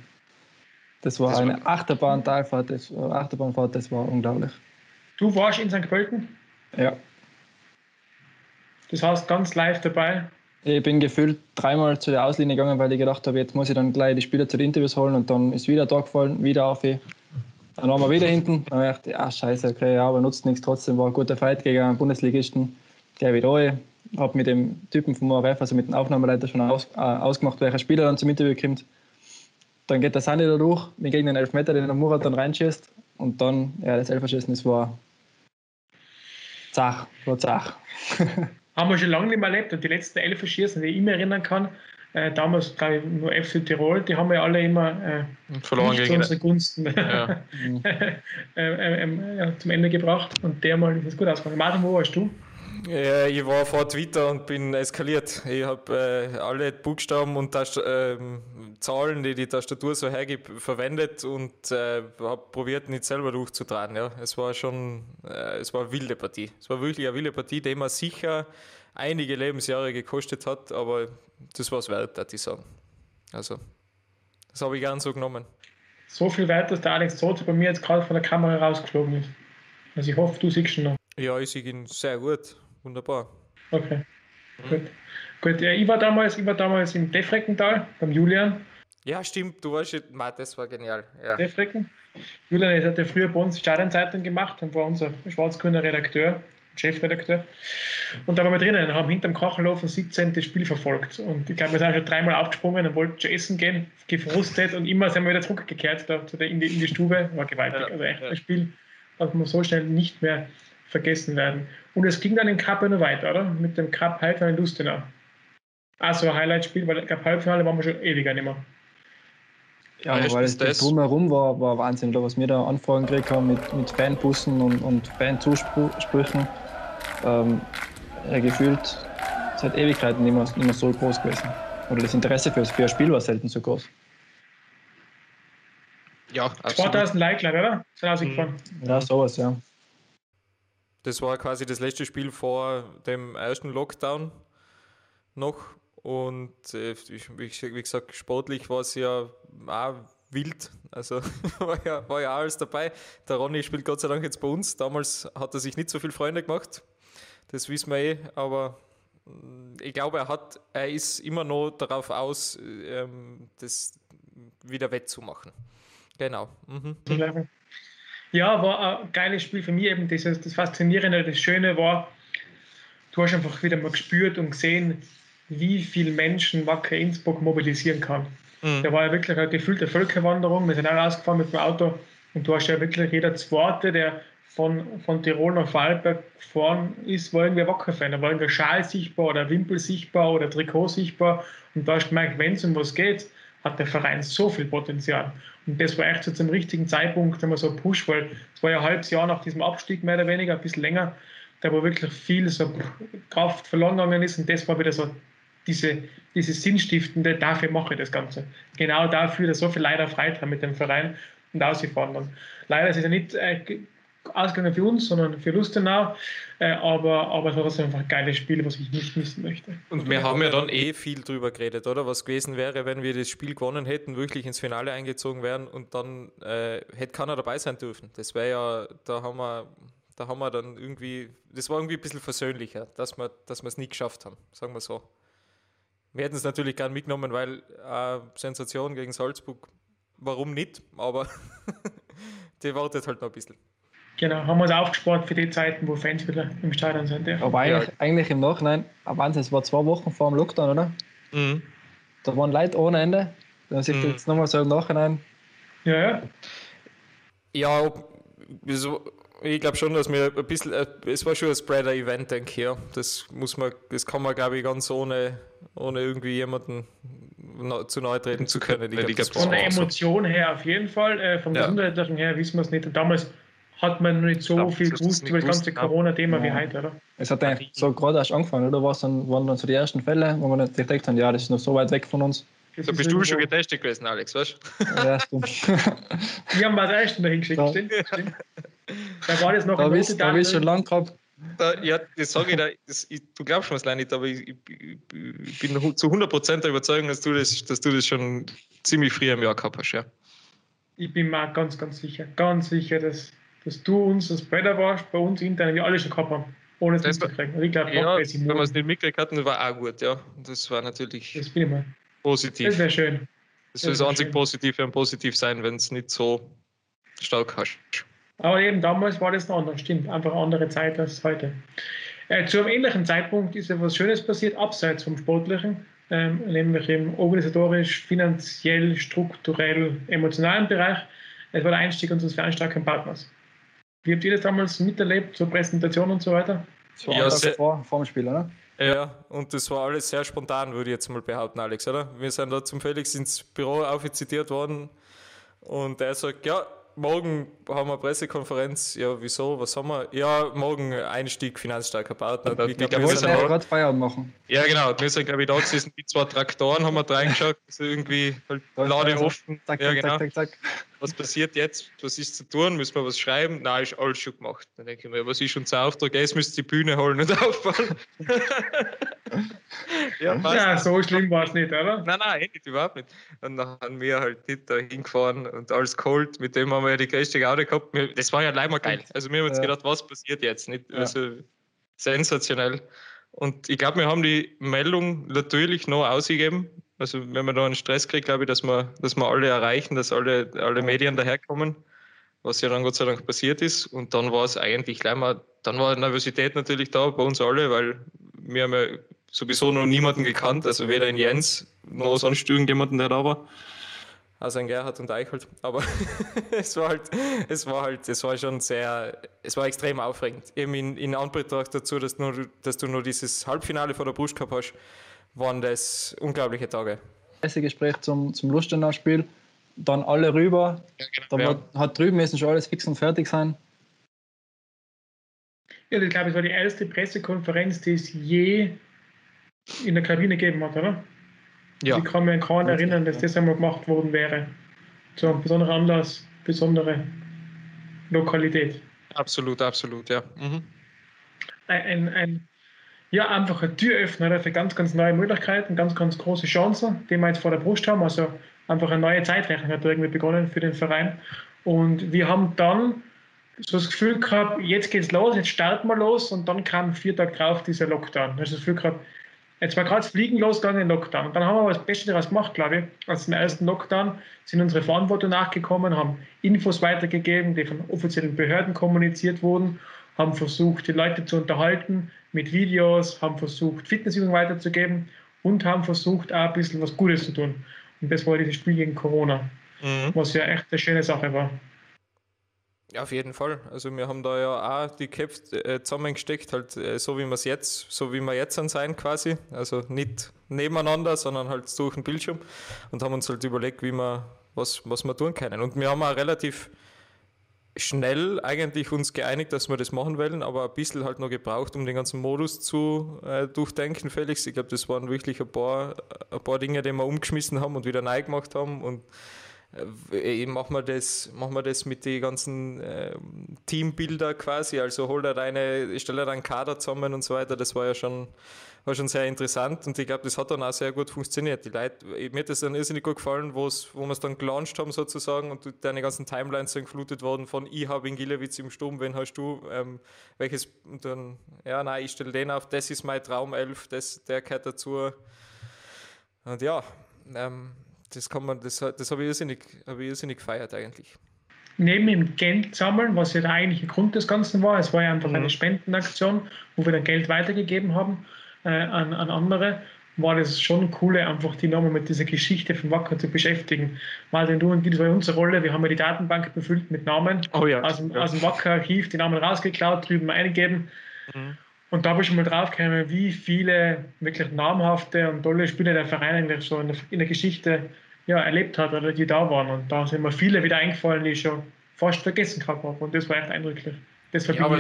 S2: das war das eine war Achterbahn-Talfahrt, das, Achterbahnfahrt, das war unglaublich.
S1: Du warst in St. Pölten?
S2: Ja.
S1: Das heißt ganz live dabei?
S2: Ich bin gefühlt dreimal zu der Auslinie gegangen, weil ich gedacht habe, jetzt muss ich dann gleich die Spieler zu den Interviews holen und dann ist wieder da gefallen, wieder auf. Dann waren wir wieder hinten. Dann habe ich gedacht, ja, scheiße, okay, ja, aber nutzt nichts. Trotzdem war ein guter Fight gegen einen Bundesligisten. Gleich wieder rein. Habe mit dem Typen vom ORF, also mit dem Aufnahmeleiter, schon aus, äh, ausgemacht, welcher Spieler dann zum Interview kommt. Dann geht der Sandi da durch, wir gegen den Elfmeter, den der Murat dann reinschießt. Und dann, ja, das Elferschießen, das war zach, war zach.
S1: Haben wir schon lange nicht mehr erlebt. Und die letzten Elferschießen, die ich mich erinnern kann, äh, damals glaube ich nur FC Tirol, die haben wir alle immer äh,
S3: verloren gegen
S1: unsere Gunsten ja. äh, äh ähm, zum Ende gebracht und der mal ist es gut ausgegangen. Martin, wo warst du?
S3: Ja, ich war vor Twitter und bin eskaliert. Ich habe äh, alle Buchstaben und Tast äh, Zahlen, die die Tastatur so hergibt, verwendet und äh, habe probiert, nicht selber durchzutragen. Ja. Es war schon, äh, es war eine wilde Partie. Es war wirklich eine wilde Partie, die man sicher einige Lebensjahre gekostet hat, aber das war es wert, würde ich sagen. Also, das habe ich gern so genommen.
S1: So viel wert, dass der Alex Zote bei mir jetzt gerade von der Kamera rausgeflogen ist. Also ich hoffe, du siehst ihn noch.
S3: Ja, ich sehe ihn sehr gut. Wunderbar.
S1: Okay. Mhm. Gut. Gut, ja, ich war damals, ich war damals im Defreckental beim Julian.
S3: Ja, stimmt, du warst jetzt, das war genial. Ja.
S1: Defrecken. Julian hat ja früher bei uns Stadionzeitung gemacht und war unser schwarz-grüner Redakteur. Chefredakteur. Und da waren wir drinnen, haben hinterm Kachelofen 17 das Spiel verfolgt. Und ich glaube, wir sind schon dreimal aufgesprungen und wollten schon essen gehen, gefrustet und immer sind wir wieder zurückgekehrt da, in, die, in die Stube. War gewaltig. Ja, also echt ja. ein Spiel, aber so schnell nicht mehr vergessen werden. Und es ging dann im Cup noch weiter, oder? Mit dem Cup Halbfinale in Lustenau. Also Highlight-Spiel, weil Cup Halbfinale waren wir schon ewiger nicht mehr.
S2: Ja, ja weil das, das drumherum war, war Wahnsinn, was wir da Anfragen gekriegt haben mit, mit Fanbussen und, und Fanzusprüchen. Ähm, ja, gefühlt seit Ewigkeiten nicht mehr, nicht mehr so groß gewesen. Oder das Interesse für, für ein Spiel war selten so groß.
S1: Ja, absolut. 2000 Like, oder? Sind ausgefahren.
S2: Mhm. Ja, sowas, ja.
S3: Das war quasi das letzte Spiel vor dem ersten Lockdown noch. Und äh, wie gesagt, sportlich war es ja auch wild. Also war ja, war ja alles dabei. Der Ronny spielt Gott sei Dank jetzt bei uns. Damals hat er sich nicht so viele Freunde gemacht. Das wissen wir eh. Aber mm, ich glaube, er, hat, er ist immer noch darauf aus, ähm, das wieder wettzumachen. Genau. Mhm.
S1: Ja, war ein geiles Spiel für mich. Eben das, das Faszinierende, das Schöne war, du hast einfach wieder mal gespürt und gesehen, wie viele Menschen Wacker Innsbruck mobilisieren kann. Mhm. Da war ja wirklich eine gefühlte Völkerwanderung. Wir sind auch rausgefahren mit dem Auto und du hast ja wirklich jeder Zweite, der von, von Tirol nach Vorarlberg gefahren ist, war irgendwie Wacker-Fan. Da war irgendwie Schal sichtbar oder Wimpel sichtbar oder Trikot sichtbar. Und da hast du gemerkt, wenn es um was geht, hat der Verein so viel Potenzial. Und das war echt so zum richtigen Zeitpunkt, wenn man so Push, weil es war ja ein halbes Jahr nach diesem Abstieg mehr oder weniger, ein bisschen länger, da wo wirklich viel so Kraft verloren gegangen ist und das war wieder so diese, diese Sinnstiftende, dafür mache ich das Ganze. Genau dafür, dass so viel Leute Freude haben mit dem Verein und ausgefahren dann. Leider ist es ja nicht äh, ausgegangen für uns, sondern für Lustenau. Äh, aber, aber es war trotzdem einfach ein geiles Spiel, was ich nicht missen möchte.
S3: Und wir haben ja dann eh viel drüber geredet, oder? Was gewesen wäre, wenn wir das Spiel gewonnen hätten, wirklich ins Finale eingezogen wären und dann äh, hätte keiner dabei sein dürfen. Das wäre ja, da haben wir. Da haben wir dann irgendwie, das war irgendwie ein bisschen versöhnlicher, dass wir dass es nie geschafft haben, sagen wir so. Wir hätten es natürlich gern mitgenommen, weil äh, Sensation gegen Salzburg, warum nicht? Aber die wartet halt noch ein bisschen.
S1: Genau, haben wir es aufgespart für die Zeiten, wo Fans wieder im Stadion sind. Ja.
S2: Aber eigentlich, ja. eigentlich im Nachhinein, Wahnsinn, es war zwei Wochen vor dem Lockdown, oder? Mhm. Da waren Leute ohne Ende. Wenn man sich mhm. jetzt nochmal so im Nachhinein.
S1: Ja, ja.
S3: Ja, so, ich glaube schon, dass wir ein bisschen, äh, es war schon ein Spreader-Event, denke ich, ja. Das muss man, das kann man, glaube ich, ganz ohne, ohne irgendwie jemanden zu neu treten zu können.
S1: Ich glaub, von der Emotion her auf jeden Fall, äh, vom ja. Gesundheitlichen her wissen wir es nicht. Und damals hat man nicht so glaub, viel gewusst über das ganze Corona-Thema ja. wie heute, oder?
S2: Es hat eigentlich so gerade erst angefangen, oder? Was dann, waren dann so die ersten Fälle, wo man gedacht haben, ja, das ist noch so weit weg von uns.
S3: Da bist du schon getestet gewesen, Alex, weißt
S2: du? Ja, stimmt.
S1: Wir haben mal den ersten dahin geschickt, ja. stimmt, stimmt. Da war das noch
S2: da ein bist, Da bist schon lang gehabt.
S3: Da, ja, das sage ich da, das, ich, du glaubst mir es leider nicht, aber ich, ich, ich, bin zu 100% der Überzeugung, dass du, das, dass du das schon ziemlich früh im Jahr gehabt hast, ja.
S1: Ich bin mir ganz, ganz sicher, ganz sicher, dass dass du uns das Spreader warst, bei uns intern, wir alle schon gehabt haben, ohne es mitzukriegen.
S3: Also ich glaube, ja, wenn wir es nicht mitgekriegt hatten, war auch gut, ja. Das war natürlich
S1: das bin ich mal.
S3: positiv.
S1: Das wäre schön.
S3: Das, das soll das einzig Positive und positiv sein, wenn es nicht so stark hast.
S1: Aber eben damals war das noch anders, stimmt. Einfach eine andere Zeit als heute. Äh, zu einem ähnlichen Zeitpunkt ist etwas Schönes passiert, abseits vom Sportlichen, ähm, nämlich im organisatorisch, finanziell, strukturell, emotionalen Bereich. Es war der Einstieg unseres fernstarken Partners. Wie habt ihr das damals miterlebt, zur Präsentation und so weiter?
S2: Das war ja, sehr, vor, vor dem Spiel, oder?
S3: Ja, und das war alles sehr spontan, würde ich jetzt mal behaupten, Alex, oder? Wir sind da zum Felix ins Büro aufzitiert worden und er sagt, ja, morgen haben wir Pressekonferenz. Ja, wieso? Was haben wir? Ja, morgen Einstieg finanzstarker Partner. Ja,
S2: ich glaube, wir ja gerade Feierabend machen.
S3: Ja, genau. Wir sind, glaube ich, da gesessen, die zwei Traktoren haben wir reingeschaut, also irgendwie halt Lade offen. Zack, ja, genau. zack, zack, zack. Was passiert jetzt? Was ist zu tun? Müssen wir was schreiben? Nein, ist alles schon gemacht. Dann denke ich mir, was ist unser Auftrag? Jetzt müsst ihr die Bühne holen und aufbauen.
S1: Ja, ja, so schlimm war es nicht, oder?
S3: Nein, nein, eh nicht, überhaupt nicht. Und dann haben wir halt da hingefahren und alles geholt. Mit dem haben wir ja die größte Gaude gehabt. Das war ja leider geil. Also wir haben uns ja. gedacht, was passiert jetzt? Nicht? Ja. Also sensationell. Und ich glaube, wir haben die Meldung natürlich noch ausgegeben. Also wenn man da einen Stress kriegt, glaube ich, dass wir, dass wir alle erreichen, dass alle, alle Medien daherkommen, was ja dann Gott sei Dank passiert ist. Und dann war es eigentlich gleich mal, dann war Nervosität natürlich da bei uns alle, weil wir haben ja sowieso noch niemanden gekannt, also weder in Jens noch sonst irgendjemanden, der da war. also ein Gerhard und Eichelt. Aber es war halt, es war halt, es war schon sehr, es war extrem aufregend. Eben in, in Anbetracht dazu, dass, nur, dass du nur dieses Halbfinale vor der Brust gehabt hast, waren das unglaubliche Tage.
S2: Gespräch zum, zum Lustenau-Spiel, dann alle rüber, ja, genau, dann ja. hat drüben müssen schon alles fix und fertig sein.
S1: Ja, ich glaube, es war die erste Pressekonferenz, die es je in der Kabine gegeben hat, oder? Ja. Ich kann mich an keinen erinnern, dass das einmal gemacht worden wäre. Zu einem besonderen Anlass, besondere Lokalität.
S3: Absolut, absolut, ja. Mhm.
S1: Ein, ein, ein, ja, einfach ein Türöffner für ganz, ganz neue Möglichkeiten, ganz, ganz große Chancen, die wir jetzt vor der Brust haben. Also einfach eine neue Zeitrechnung hat irgendwie begonnen für den Verein. Und wir haben dann so das Gefühl gehabt, jetzt geht's los, jetzt starten wir los und dann kam vier Tage drauf dieser Lockdown. Also das Gefühl gehabt, Jetzt war gerade das Fliegen losgegangen in Lockdown. Und dann haben wir das Beste daraus gemacht, glaube ich. Als im ersten Lockdown sind unsere Verantwortung nachgekommen, haben Infos weitergegeben, die von offiziellen Behörden kommuniziert wurden, haben versucht, die Leute zu unterhalten mit Videos, haben versucht, Fitnessübungen weiterzugeben und haben versucht, auch ein bisschen was Gutes zu tun. Und das war dieses Spiel gegen Corona, mhm. was ja echt eine schöne Sache war.
S3: Ja, auf jeden Fall. Also wir haben da ja auch die Caps äh, zusammengesteckt, halt äh, so wie wir es jetzt, so wie wir jetzt sein quasi. Also nicht nebeneinander, sondern halt durch den Bildschirm und haben uns halt überlegt, wie wir, was, was wir tun können. Und wir haben auch relativ schnell eigentlich uns geeinigt, dass wir das machen wollen, aber ein bisschen halt noch gebraucht, um den ganzen Modus zu äh, durchdenken, Felix. Ich glaube, das waren wirklich ein paar, ein paar Dinge, die wir umgeschmissen haben und wieder neu gemacht haben und äh, machen wir das, machen wir das mit den ganzen äh, Teambilder quasi, also hol da deine, stelle da einen Kader zusammen und so weiter, das war ja schon, war schon sehr interessant. Und ich glaube, das hat dann auch sehr gut funktioniert. Die Leute, mir hat das dann irrsinnig gut gefallen, wo wir es dann gelauncht haben sozusagen und deine ganzen Timelines sind geflutet worden von ich habe in Gilewitz im Sturm, wen hast du, ähm, welches, und dann, ja, nein, ich stelle den auf, das ist mein Traum 11, das, der gehört dazu. Und ja, ähm, das kann man, das, das habe ich irrsinnig, habe ich irrsinnig gefeiert eigentlich.
S1: Neben dem Geld sammeln, was ja der eigentliche Grund des Ganzen war, es war ja einfach mhm. eine Spendenaktion, wo wir dann Geld weitergegeben haben äh, an, an andere, war das schon cool, einfach die nochmal mit dieser Geschichte von Wacker zu beschäftigen. Martin, du und das war unsere Rolle. Wir haben ja die Datenbank befüllt mit Namen
S3: oh ja,
S1: aus, dem,
S3: ja.
S1: aus dem Wacker-Archiv, die Namen rausgeklaut, drüben eingegeben. Mhm. Und da habe ich schon mal draufgekommen, wie viele wirklich namhafte und tolle Spieler der Verein eigentlich so in der, in der Geschichte ja, erlebt hat oder die da waren. Und da sind mir viele wieder eingefallen, die ich schon fast vergessen gehabt habe. Und das war echt eindrücklich. Das
S3: ja, aber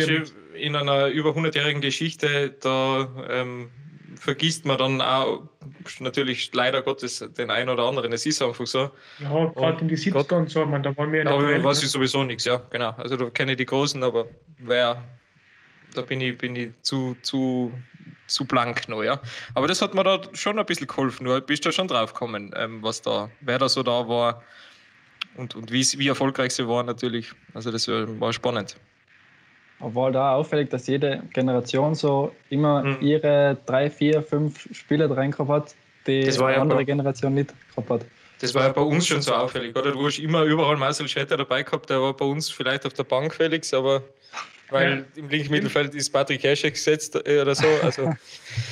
S3: in einer über 100-jährigen Geschichte, da ähm, vergisst man dann auch natürlich leider Gottes den einen oder anderen. Es ist einfach so.
S1: Ja, gerade in die 70er Gott, und so, man, da waren wir
S3: der Aber weiß ich sowieso nichts, ja, genau. Also da kenne ich die Großen, aber wer da bin ich, bin ich zu, zu, zu blank noch, ja. Aber das hat mir da schon ein bisschen geholfen. Du bist da schon drauf gekommen, ähm, was da, wer da so da war und, und wie, wie erfolgreich sie waren natürlich. Also das war spannend.
S2: War da auffällig, dass jede Generation so immer mhm. ihre drei, vier, fünf Spieler rein gehabt hat, die die ja andere Generation nicht gehabt hat.
S3: Das war ja bei uns schon so auffällig, oder? Du hast immer überall Marcel Schetter dabei gehabt, der war bei uns vielleicht auf der Bank, Felix, aber weil ja. im linken Mittelfeld ist Patrick Heschek gesetzt äh, oder so. Also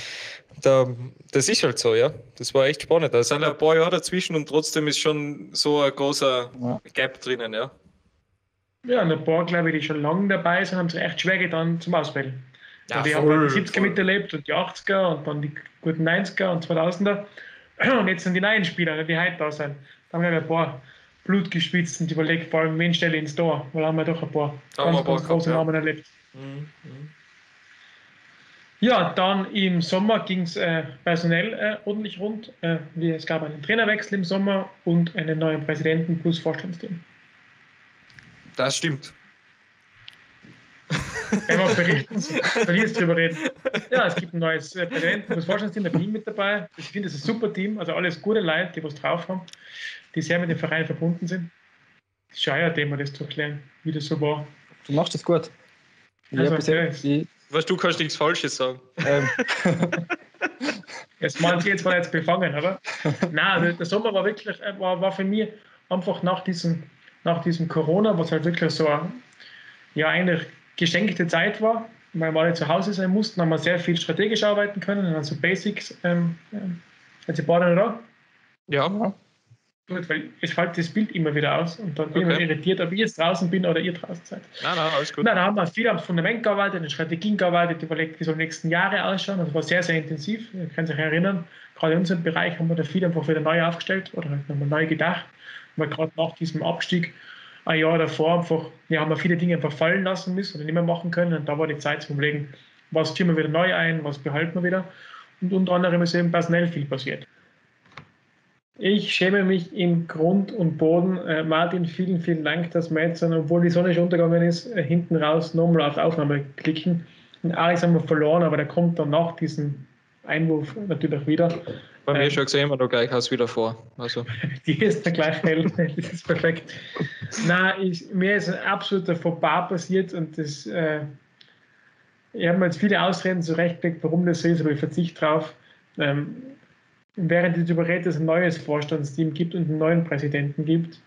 S3: da, das ist halt so, ja. Das war echt spannend. Da sind ein paar Jahre dazwischen und trotzdem ist schon so ein großer Gap drinnen, ja.
S1: Ja, und ein paar, glaube ich, die schon lange dabei sind, haben es echt schwer getan zum Auswählen. Ja, die voll, haben die 70er voll. miterlebt und die 80er und dann die guten 90er und 2000er. Und jetzt sind die neuen Spieler, die heute da sind. Da haben wir ein paar Blut gespitzt und überlegt, vor allem, wen stelle ich ins Tor, weil haben wir doch ein paar ganz, ein paar ganz große Namen erlebt. Mhm, mhm. Ja, dann im Sommer ging es äh, personell äh, ordentlich rund. Äh, es gab einen Trainerwechsel im Sommer und einen neuen Präsidenten plus Vorstandsteam.
S3: Das stimmt.
S1: Wenn wir berichten, verlierst drüber reden. Ja, es gibt ein neues äh, Präsidenten plus Vorstandsteam, der bin mit dabei. Ich finde, es ist ein super Team, also alles gute Leute, die was drauf haben die sehr mit dem Verein verbunden sind. Das ist ein Thema, das zu erklären, wie das so war.
S2: Du machst das gut.
S3: Also, okay. ich, weißt du, kannst nichts Falsches sagen. Ähm.
S1: jetzt meinen Sie jetzt mal jetzt befangen, oder? Nein, der Sommer war wirklich, äh, war, war für mich einfach nach diesem, nach diesem Corona, was halt wirklich so ja eigentlich geschenkte Zeit war, weil wir alle zu Hause sein mussten, haben wir sehr viel strategisch arbeiten können, also Basics. Ähm, ähm, also, da?
S3: Ja.
S1: Gut, weil es fällt das Bild immer wieder aus und dann bin okay. ich irritiert, ob ich jetzt draußen bin oder ihr draußen seid. Nein, nein, alles gut. Nein, da haben wir viel am Fundament gearbeitet, an Strategien gearbeitet, überlegt, wie soll die nächsten Jahre ausschauen. Das war sehr, sehr intensiv. Ihr könnt euch erinnern, gerade in unserem Bereich haben wir da viel einfach wieder neu aufgestellt oder haben wir neu gedacht. Weil gerade nach diesem Abstieg ein Jahr davor einfach, ja, haben wir viele Dinge einfach fallen lassen müssen oder nicht mehr machen können. Und da war die Zeit zum Überlegen, was führen wir wieder neu ein, was behalten wir wieder. Und unter anderem ist eben personell viel passiert. Ich schäme mich in Grund und Boden. Äh, Martin, vielen, vielen Dank, dass wir jetzt, obwohl die Sonne schon untergegangen ist, äh, hinten raus nochmal auf Aufnahme klicken. Und Alex haben wir verloren, aber der kommt dann nach diesem Einwurf natürlich wieder.
S3: Bei mir ähm, schon gesehen, wir da gleich aus wieder vor. Also.
S1: Die ist dann gleich hell, das ist perfekt. Nein, ich, mir ist ein absoluter Fauxpas passiert und das, äh, ich habe mir jetzt viele Ausreden zurechtgelegt, warum das so ist, aber ich verzichte drauf. Ähm, während es überredet, es ein neues Vorstandsteam gibt und einen neuen Präsidenten gibt,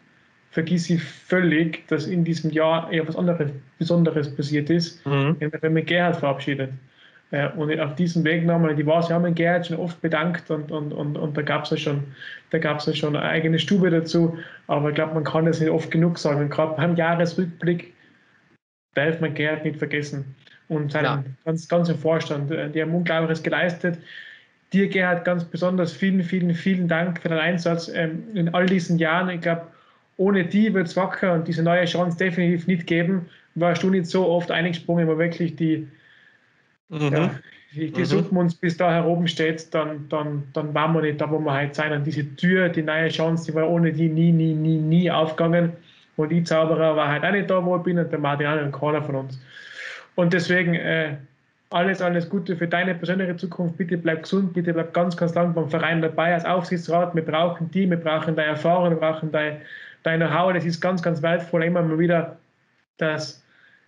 S1: vergiss ich völlig, dass in diesem Jahr eher was anderes Besonderes passiert ist, mhm. wenn man Gerhard verabschiedet. Und auf diesem Weg nochmal, die war, sie haben Gerhard schon oft bedankt und, und, und, und da gab es ja schon, da gab es ja schon eine eigene Stube dazu, aber ich glaube, man kann das nicht oft genug sagen. Und gerade beim Jahresrückblick darf man Gerhard nicht vergessen. Und seinen ja. ganz, ganzen Vorstand, äh, die haben Unglaubliches geleistet. Dir, Gerhard, ganz besonders vielen, vielen, vielen Dank für den Einsatz ähm, in all diesen Jahren. Ich glaube, ohne die wird es wacker und diese neue Chance definitiv nicht geben. Warst du nicht so oft eingesprungen, wo wirklich die, mhm. ja, die, die mhm. suchen uns bis da heroben steht, dann, dann, dann waren wir nicht da, wo wir heute sein. Und diese Tür, die neue Chance, die war ohne die nie, nie, nie, nie aufgegangen. Und die Zauberer war halt auch nicht da, wo ich bin und der Martin auch nicht keiner von uns. Und deswegen, äh, alles, alles Gute für deine persönliche Zukunft. Bitte bleib gesund, bitte bleib ganz, ganz lang beim Verein dabei als Aufsichtsrat. Wir brauchen die, wir brauchen deine Erfahrung, wir brauchen dein, dein Know-how. Das ist ganz, ganz wertvoll. Immer mal wieder das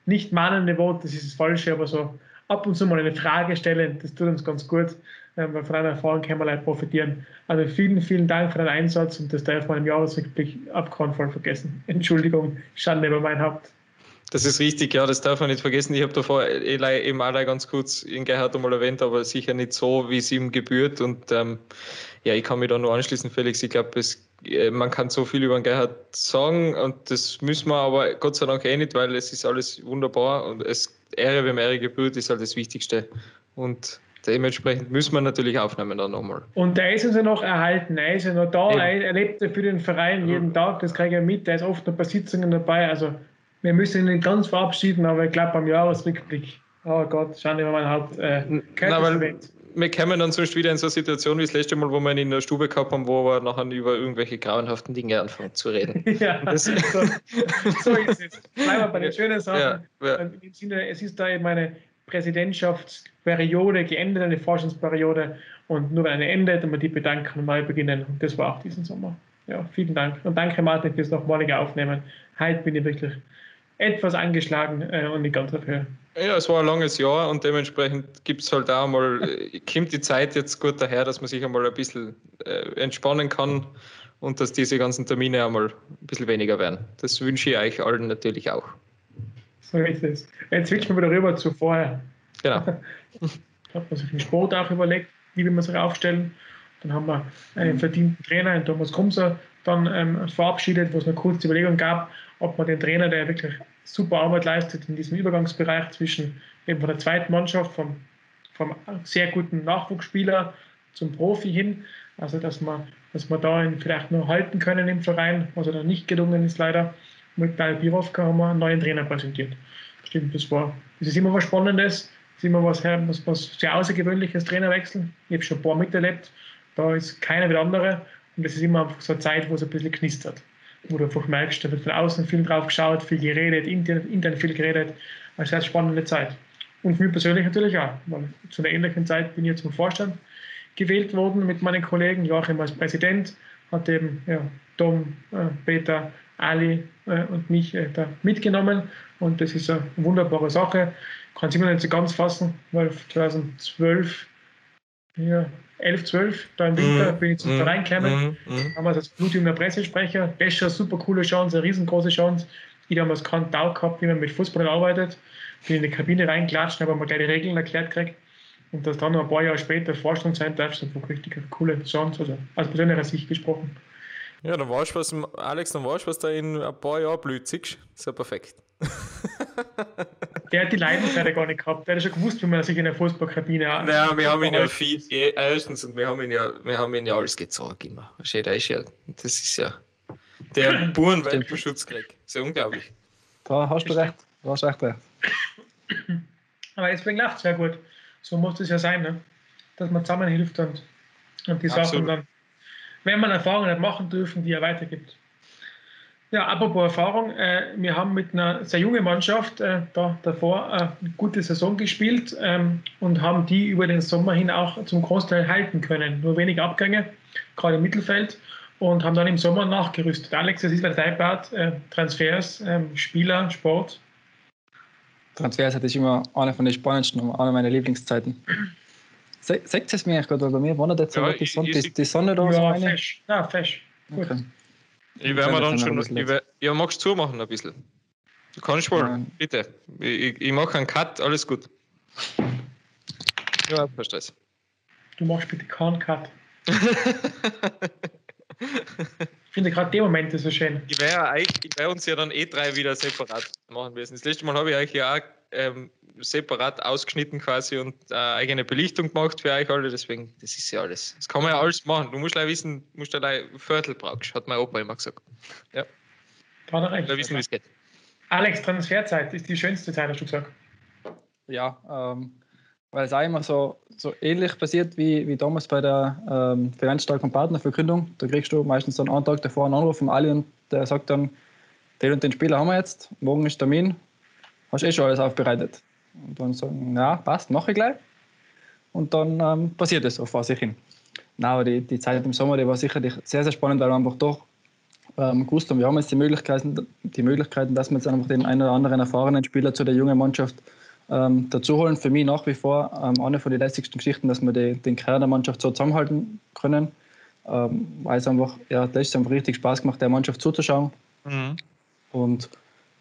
S1: nicht mahnende Wort, das ist das Falsche, aber so ab und zu mal eine Frage stellen, das tut uns ganz gut. Ähm, weil von deiner Erfahrung können wir leider profitieren. Also vielen, vielen Dank für deinen Einsatz und das darf man im Jahresrückblick ab Fall vergessen. Entschuldigung, Schande über mein Haupt.
S3: Das ist richtig, ja, das darf man nicht vergessen. Ich habe davor eben alle ganz kurz in Gerhard einmal erwähnt, aber sicher nicht so, wie es ihm gebührt. Und ähm, ja, ich kann mich da nur anschließen, Felix. Ich glaube, äh, man kann so viel über den Gerhard sagen und das müssen wir aber Gott sei Dank eh nicht, weil es ist alles wunderbar und es Ehre, wem Ehre gebührt, ist halt das Wichtigste. Und dementsprechend müssen wir natürlich aufnehmen dann nochmal.
S1: Und der ist uns ja noch erhalten, er ist ja noch da, Eben. er lebt ja für den Verein jeden Tag, das kriege ich mit, er ist oft noch bei Sitzungen dabei, also wir müssen ihn nicht ganz verabschieden, aber ich glaube, beim Jahresrückblick, oh Gott, schauen wir mal halt, äh,
S3: Na, weil wir kommen dann sonst wieder in so eine Situation wie das letzte Mal, wo wir ihn in der Stube gehabt haben, wo wir nachher über irgendwelche grauenhaften Dinge anfangen zu reden. ja, das, so,
S1: so, ist es. Bleiben wir bei den schönen Sachen. Ja, ja. Im Sinne, es ist da eben eine Präsidentschaftsperiode geendet, eine Forschungsperiode und nur wenn eine endet und wir die bedanken und neu beginnen. Und das war auch diesen Sommer. Ja, vielen Dank. Und danke Martin fürs nochmalige Aufnehmen. Heute bin ich wirklich etwas angeschlagen äh, und nicht ganz auf Höhe.
S3: Ja, es war ein langes Jahr und dementsprechend gibt es halt auch mal, äh, kommt die Zeit jetzt gut daher, dass man sich einmal ein bisschen äh, entspannen kann und dass diese ganzen Termine einmal ein bisschen weniger werden. Das wünsche ich euch allen natürlich auch.
S1: So ist es. Jetzt switchen wir wieder rüber zu vorher. Genau. hat man sich den Sport auch überlegt, wie wir sich aufstellen. Dann haben wir einen verdienten Trainer, einen Thomas Krumser, dann ähm, verabschiedet, wo es eine kurze Überlegung gab, ob man den Trainer, der wirklich super Arbeit leistet in diesem Übergangsbereich zwischen eben von der zweiten Mannschaft, vom, vom sehr guten Nachwuchsspieler zum Profi hin, also dass man, dass man da ihn vielleicht noch halten können im Verein, was er dann nicht gelungen ist leider. Mit Daniel Birovka haben wir einen neuen Trainer präsentiert. Stimmt, das war, das ist immer was Spannendes, das ist immer was, was, was sehr Außergewöhnliches Trainerwechseln. Ich habe schon ein paar miterlebt, da ist keiner wie der andere und das ist immer so eine Zeit, wo es ein bisschen knistert wo du einfach merkst, da wird von außen viel drauf geschaut, viel geredet, intern, intern viel geredet. Eine sehr spannende Zeit. Und für mich persönlich natürlich auch, weil zu einer ähnlichen Zeit bin ich zum Vorstand gewählt worden mit meinen Kollegen, Joachim als Präsident, hat eben ja, Tom, äh, Peter, Ali äh, und mich äh, da mitgenommen und das ist eine wunderbare Sache. Kann sich immer nicht so ganz fassen, weil 2012 ja, 11, 12, da im Winter, mhm. bin ich zum mhm. Verein gekommen. Damals als blutjünger Pressesprecher. Bescher, super coole Chance, eine riesengroße Chance. Ich damals keinen Tau gehabt, wie man mit Fußball arbeitet. Bin in die Kabine reinklatscht, habe mir gleich die Regeln erklärt gekriegt. Und das dann noch ein paar Jahre später Vorstand sein darf, ist einfach richtig eine coole Chance, also aus persönlicher Sicht gesprochen.
S3: Ja, dann weißt du, was, Alex, dann weißt du, was da in ein paar Jahren blüht. Siehst du? Ist ja perfekt.
S1: Der hat die Leidensseite gar nicht gehabt. Der hat schon gewusst, wie man sich in der Fußballkabine
S3: hat. Naja, wir haben ihn ja viel, erstens, und wir haben ihn ja, wir haben ihn ja alles gezogen immer. Der ist ja, das ist ja der buren Weltbeschutzkrieg. Das ist ja unglaublich.
S2: Da hast du recht. Da hast du recht recht.
S1: Aber deswegen läuft es sehr gut. So muss es ja sein, ne? dass man zusammenhilft und, und die Absolut. Sachen dann, wenn man Erfahrungen hat machen dürfen, die er weitergibt. Ja, apropos Erfahrung, äh, wir haben mit einer sehr jungen Mannschaft äh, da davor äh, eine gute Saison gespielt ähm, und haben die über den Sommer hin auch zum Großteil halten können. Nur wenige Abgänge, gerade im Mittelfeld, und haben dann im Sommer nachgerüstet. Alex, das ist dein Part, äh, Transfers, ähm, Spieler, Sport.
S2: Transfers hatte ich immer eine von den spannendsten, eine meiner Lieblingszeiten. Seht ihr es mir gerade, bei mir wandert jetzt ja, die, Sonne, die, die Sonne da
S1: ja, so rein? Fesch. Ja, fesch. Okay.
S3: Ich werde mir dann schon. Ich werd, ja, magst du zumachen ein bisschen? Du kannst wohl, Nein. bitte. Ich, ich mache einen Cut, alles gut. Ja, kein Stress.
S1: Du machst bitte keinen Cut. ich finde gerade die Momente so schön.
S3: Ich wäre wär uns ja dann eh drei wieder separat machen müssen. Das letzte Mal habe ich euch ja auch ähm, separat ausgeschnitten quasi und äh, eigene Belichtung gemacht für euch alle. Deswegen, das ist ja alles. Das kann man ja alles machen. Du musst ja wissen, du musst ja Viertel brauchst, hat mein Opa immer gesagt. Ja.
S1: Hat er recht.
S3: Da wissen, wie es geht.
S1: Alex, Transferzeit ist die schönste Zeit, hast du gesagt.
S2: Ja, ähm, weil es auch immer so, so ähnlich passiert wie, wie damals bei der ähm, finanzstarken Partnerverkündung. Da kriegst du meistens dann einen Tag davor einen Anruf von Ali und der sagt dann, den und den Spieler haben wir jetzt, morgen ist Termin, hast eh schon alles aufbereitet. Und dann sagen, ja, passt, mache ich gleich. Und dann ähm, passiert es auf sich hin. Nein, aber die, die Zeit im Sommer, die war sicherlich sehr, sehr spannend, weil wir einfach doch ähm, gewusst haben, wir haben jetzt die Möglichkeiten, die Möglichkeiten, dass wir jetzt einfach den einen oder anderen erfahrenen Spieler zu der jungen Mannschaft ähm, dazu holen. Für mich nach wie vor ähm, eine von den lässigsten Geschichten, dass wir die, den Kern der Mannschaft so zusammenhalten können. Ähm, weil es einfach, ja, das ist einfach richtig Spaß gemacht, der Mannschaft zuzuschauen. Mhm. Und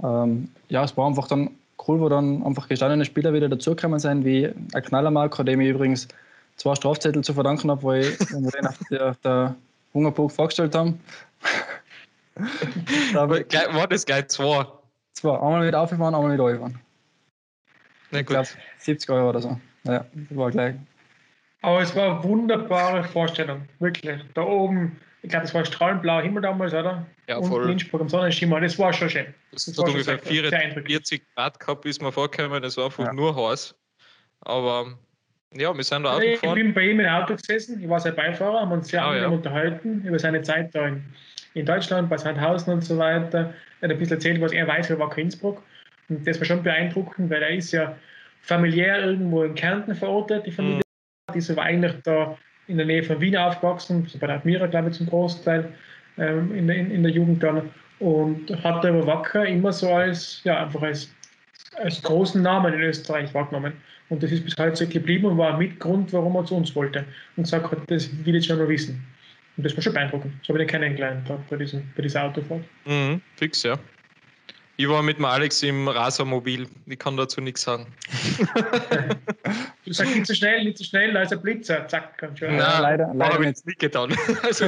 S2: ähm, ja, es war einfach dann cool, wo dann einfach gestandene Spieler wieder dazugekommen sind, wie ein Knallermarker, dem ich übrigens zwei Strafzettel zu verdanken habe, weil ich, wir den auf der, der Hungerburg vorgestellt haben.
S3: da war das gleich zwei?
S2: Zwei. Einmal mit aufgefahren, einmal mit aufgefahren.
S3: Na gut. Ich glaube
S2: 70 Euro oder so. Ja, das war gleich.
S1: Aber es war eine wunderbare Vorstellung, wirklich. Da oben ich glaube, das war strahlenblauer Himmel damals, oder?
S3: Ja, voll.
S1: Und Innsbruck am Sonnenschimmer, das war schon schön.
S3: Das, das hat ungefähr 44 Grad gehabt, bis wir vorgekommen, das war einfach ja. nur heiß. Aber ja, wir sind da
S1: auch Ich bin bei ihm im Auto gesessen, ich war sein Beifahrer, haben uns sehr ah, ja. unterhalten über seine Zeit da in, in Deutschland, bei Sandhausen und so weiter. Er hat ein bisschen erzählt, was er weiß, er war Innsbruck. Und das war schon beeindruckend, weil er ist ja familiär irgendwo in Kärnten verortet, die Familie. Mhm. Die ist aber eigentlich da in der Nähe von Wien aufgewachsen, so bei der Admira, glaube ich, zum Großteil ähm, in, der, in, in, der Jugend dann. Und hat aber Wacker immer so als, ja, einfach als, als großen Namen in Österreich wahrgenommen. Und das ist bis heute so geblieben und war mit Grund, warum er zu uns wollte. Und gesagt hat, das will ich schon mal wissen. Und das war schon beeindruckend. So habe ich den kennengelernt bei, bei dieser Autofahrt.
S3: Mhm, fix, ja. Ich war mit dem Alex im Rasermobil. Ich kann dazu nichts sagen.
S1: du sagst nicht so schnell, nicht so schnell, da ist ein Blitzer. Zack,
S3: ganz schön. Nein, ja, leider, leider habe ich nicht getan. also.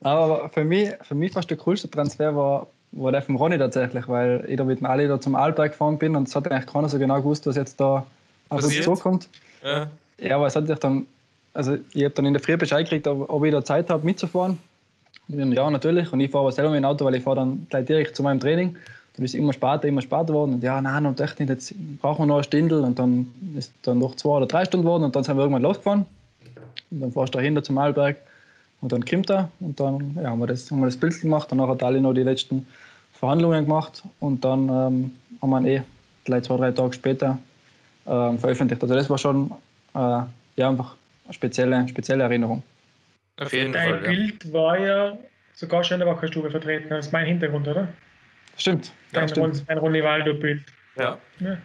S2: Aber für mich, für mich fast der coolste Transfer war, war der von Ronny tatsächlich, weil ich da mit dem Ali da zum Alberg gefahren bin und es hat eigentlich keiner so genau gewusst, was jetzt da auf uns zukommt. Ja. ja, aber es hat sich dann, also ich habe dann in der Früh Bescheid gekriegt, ob, ob ich da Zeit habe mitzufahren. Ja, natürlich. Und ich fahre selber mit dem Auto, weil ich fahre dann gleich direkt zu meinem Training. Dann ist es immer später, immer später geworden. Und ja, nein, und echt nicht, jetzt brauchen wir noch eine Stunde. Und dann ist dann noch zwei oder drei Stunden geworden. Und dann sind wir irgendwann losgefahren. Und dann fahrst du dahinter zum Alberg. Und dann kommt er. Und dann ja, haben, wir das, haben wir das Bild gemacht. Danach hat Ali noch die letzten Verhandlungen gemacht. Und dann ähm, haben wir ihn eh gleich zwei, drei Tage später ähm, veröffentlicht. Also das war schon äh, ja, einfach eine spezielle, spezielle Erinnerung.
S1: Auf jeden Dein Fall. Bild ja. war ja sogar schon in der Wackerstube vertreten. Das ist mein Hintergrund, oder?
S2: Stimmt.
S1: Dein,
S2: ja,
S1: Ron, dein Ronivaldo-Bild.
S3: Ja. ja.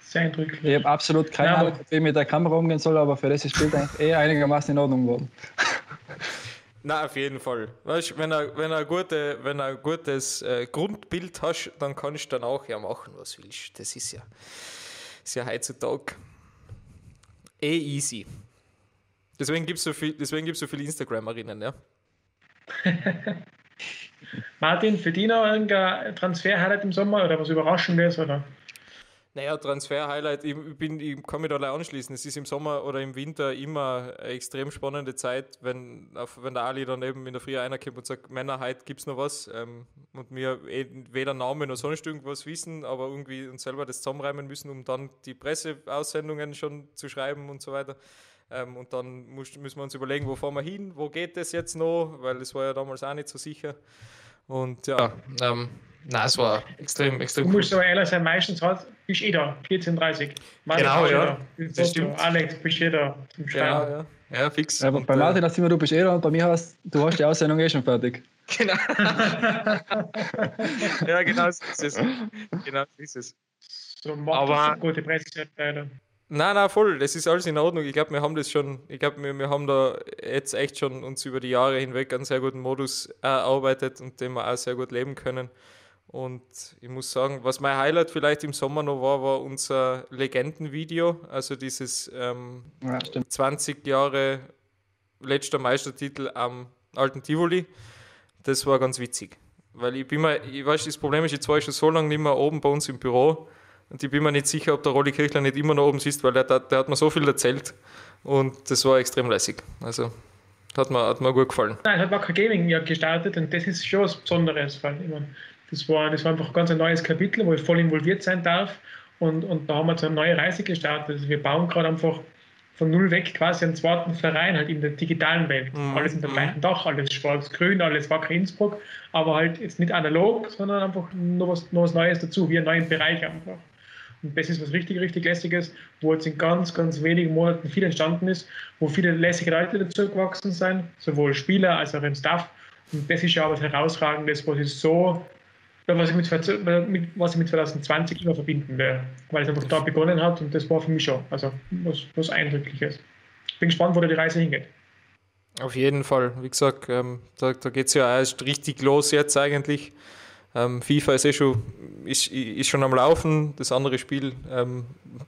S2: Sehr eindrücklich. Ich habe absolut keine Ahnung, wie ich mit der Kamera umgehen soll, aber für das ist das Bild eigentlich eh einigermaßen in Ordnung geworden.
S3: Na, auf jeden Fall. Weißt, wenn er, wenn er gute, wenn er ein gutes äh, Grundbild hast, dann kannst du dann auch ja machen, was du willst. Das ist ja, ist ja heutzutage eh easy. Deswegen gibt es so, viel, so viele Instagramerinnen, ja?
S1: Martin, für dich noch irgendein Transfer-Highlight im Sommer oder was Überraschendes? Oder?
S3: Naja, Transfer-Highlight, ich, bin, ich kann mich da anschließen. Es ist im Sommer oder im Winter immer eine extrem spannende Zeit, wenn, wenn der Ali dann eben in der Früh reinkommt und sagt, Männer, heute gibt es noch was. Ähm, und wir eh weder Namen noch sonst irgendwas wissen, aber irgendwie uns selber das zusammenreimen müssen, um dann die Presseaussendungen schon zu schreiben und so weiter. Ähm, und dann muss, müssen wir uns überlegen, wo fahren wir hin, wo geht das jetzt noch, weil das war ja damals auch nicht so sicher. Und ja, ähm, nein, es war extrem, extrem
S1: Du musst cool. so ehrlich sein, meistens hat, bist eh da, 14.30
S3: Genau, ja.
S1: Das stimmt. Alex, bist eh da
S3: zum Schreiben. Genau, ja. Ja, fix.
S2: Ja, bei Martin hast du immer, du bist eh da und bei mir hast du hast die Aussendung eh schon fertig.
S3: Genau. ja, genau so ist es. Genau so ist es.
S1: So aber gute Presseabteilung.
S3: Nein, nein, voll. Das ist alles in Ordnung. Ich glaube, wir haben das schon, ich glaube, wir, wir haben da jetzt echt schon uns über die Jahre hinweg einen sehr guten Modus erarbeitet und den wir auch sehr gut leben können. Und ich muss sagen, was mein Highlight vielleicht im Sommer noch war, war unser Legendenvideo. Also dieses ähm, ja, 20 Jahre letzter Meistertitel am alten Tivoli. Das war ganz witzig. Weil ich bin mir, ich weiß, das Problem ist, jetzt war ich schon so lange nicht mehr oben bei uns im Büro und ich bin mir nicht sicher, ob der Rolli Kirchler nicht immer noch oben sitzt, weil der, der, der hat mir so viel erzählt und das war extrem lässig. Also hat mir, hat mir gut gefallen.
S1: Nein, hat Wacker Gaming ja gestartet und das ist schon was Besonderes, weil ich meine, das, war, das war einfach ganz ein neues Kapitel, wo ich voll involviert sein darf und, und da haben wir so eine neue Reise gestartet. Also wir bauen gerade einfach von null weg quasi einen zweiten Verein halt in der digitalen Welt. Mhm. Alles dem mhm. gleichen Dach, alles schwarz-grün, alles Wacker Innsbruck, aber halt jetzt nicht analog, sondern einfach noch was, noch was Neues dazu, wie einen neuen Bereich einfach. Und das ist was richtig, richtig Lässiges, wo jetzt in ganz, ganz wenigen Monaten viel entstanden ist, wo viele lässige Leute dazu gewachsen sind, sowohl Spieler als auch im Staff. Und das ist ja was Herausragendes, was ich so, was ich mit, was ich mit 2020 immer verbinden werde, weil es einfach da begonnen hat und das war für mich schon also was, was Eindrückliches. Bin gespannt, wo da die Reise hingeht.
S3: Auf jeden Fall. Wie gesagt, ähm, da, da geht es ja erst richtig los jetzt eigentlich. Ähm, FIFA ist eh schon, ist, ist schon am Laufen. Das andere Spiel ähm,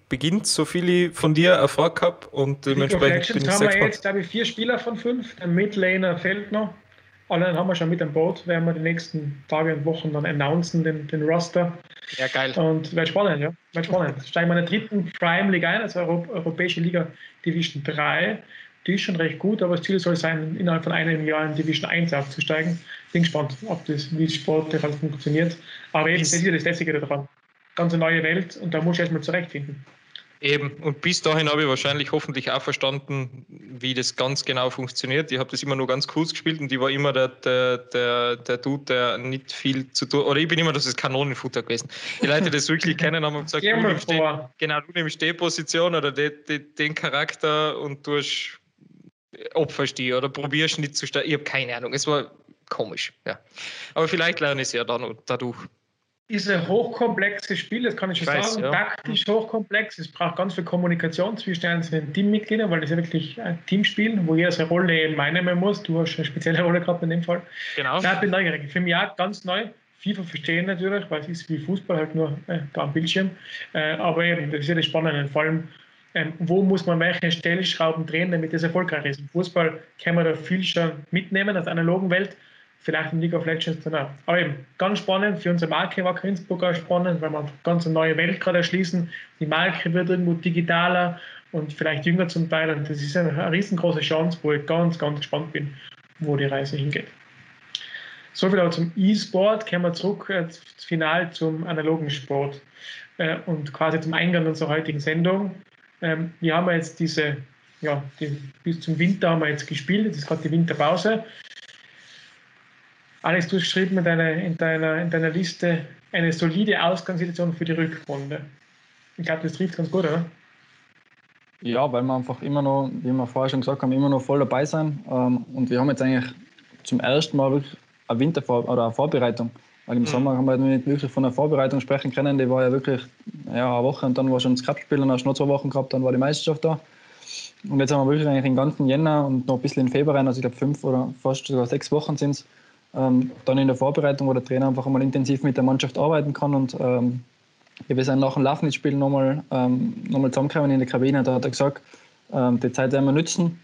S3: beginnt, so viel ich von dir erfahren habe. Und dementsprechend
S1: bin ich haben wir jetzt, glaube ich, vier Spieler von fünf. Der Midlaner fehlt noch. Alle haben wir schon mit an Boot. Werden wir die nächsten Tage und Wochen dann announcen, den, den Roster.
S3: Ja, geil.
S1: Und wird spannend, ja. Wird spannend. Steigen wir in der dritten Prime League ein, also Europäische Liga Division 3 die ist schon recht gut, aber das Ziel soll sein, innerhalb von einem Jahr in Division 1 aufzusteigen. Bin gespannt, ob das, wie sportlich halt funktioniert. Aber eben, das ist ja das Lässige daran. Ganz eine neue Welt und da muss ich erstmal zurechtfinden.
S3: Eben, und bis dahin habe ich wahrscheinlich hoffentlich auch verstanden, wie das ganz genau funktioniert. Ich habe das immer nur ganz kurz gespielt und ich war immer der, der, der, der Dude, der nicht viel zu tun Oder ich bin immer das Kanonenfutter gewesen. Die Leute, die das wirklich kennen, haben gesagt, du nimmst, die, genau, du nimmst die Position oder die, die, den Charakter und du hast opferst die oder probierst nicht zu starten. Ich habe keine Ahnung. Es war komisch. Ja. Aber vielleicht lerne ich es ja dann dadurch.
S1: Ist ein hochkomplexes Spiel, das kann ich schon ich weiß, sagen. Ja. Taktisch hochkomplex. Es braucht ganz viel Kommunikation zwischen den einzelnen Teammitgliedern, weil das ja wirklich ein Teamspiel, wo jeder seine Rolle eben einnehmen muss. Du hast eine spezielle Rolle gehabt in dem Fall.
S3: Genau.
S1: Ja, ich bin neugierig. Für mich auch ganz neu. FIFA verstehen natürlich, weil es ist wie Fußball halt nur äh, da am Bildschirm. Äh, aber eben, das ist ja das Spannende. Vor allem ähm, wo muss man welche Stellschrauben drehen, damit das erfolgreich ist. Im Fußball kann man da viel schon mitnehmen aus der analogen Welt, vielleicht in League of Legends dann auch. Aber eben, ganz spannend, für unsere Marke war Innsbruck auch spannend, weil wir eine ganz neue Welt gerade erschließen. Die Marke wird irgendwo digitaler und vielleicht jünger zum Teil. Und das ist eine, riesengroße Chance, wo ich ganz, ganz gespannt bin, wo die Reise hingeht. So viel zum E-Sport. Kommen wir zurück äh, final zum analogen Sport äh, und quasi zum Eingang unserer heutigen Sendung. Ähm, wir haben jetzt diese, ja, die, bis zum Winter haben wir jetzt gespielt, jetzt ist gerade die Winterpause. Alex, du hast geschrieben in deiner, in, deiner, in deiner Liste eine solide Ausgangssituation für die Rückrunde. Ich glaube, das trifft ganz gut, oder?
S2: Ja, weil wir einfach immer noch, wie wir vorher schon gesagt haben, immer noch voll dabei sein. Ähm, und wir haben jetzt eigentlich zum ersten Mal wirklich eine Wintervor oder eine Vorbereitung. Weil im mhm. Sommer haben wir nicht wirklich von der Vorbereitung sprechen können. Die war ja wirklich ja, eine Woche und dann war schon das Cup-Spiel und dann hast du noch zwei Wochen gehabt, dann war die Meisterschaft da. Und jetzt haben wir wirklich eigentlich den ganzen Jänner und noch ein bisschen in Februar, also ich glaube fünf oder fast sogar sechs Wochen sind es, ähm, dann in der Vorbereitung, wo der Trainer einfach einmal intensiv mit der Mannschaft arbeiten kann und ähm, wir sind nach dem Lafnitz-Spiel nochmal ähm, noch zusammengekommen in der Kabine, da hat er gesagt, ähm, die Zeit werden wir nutzen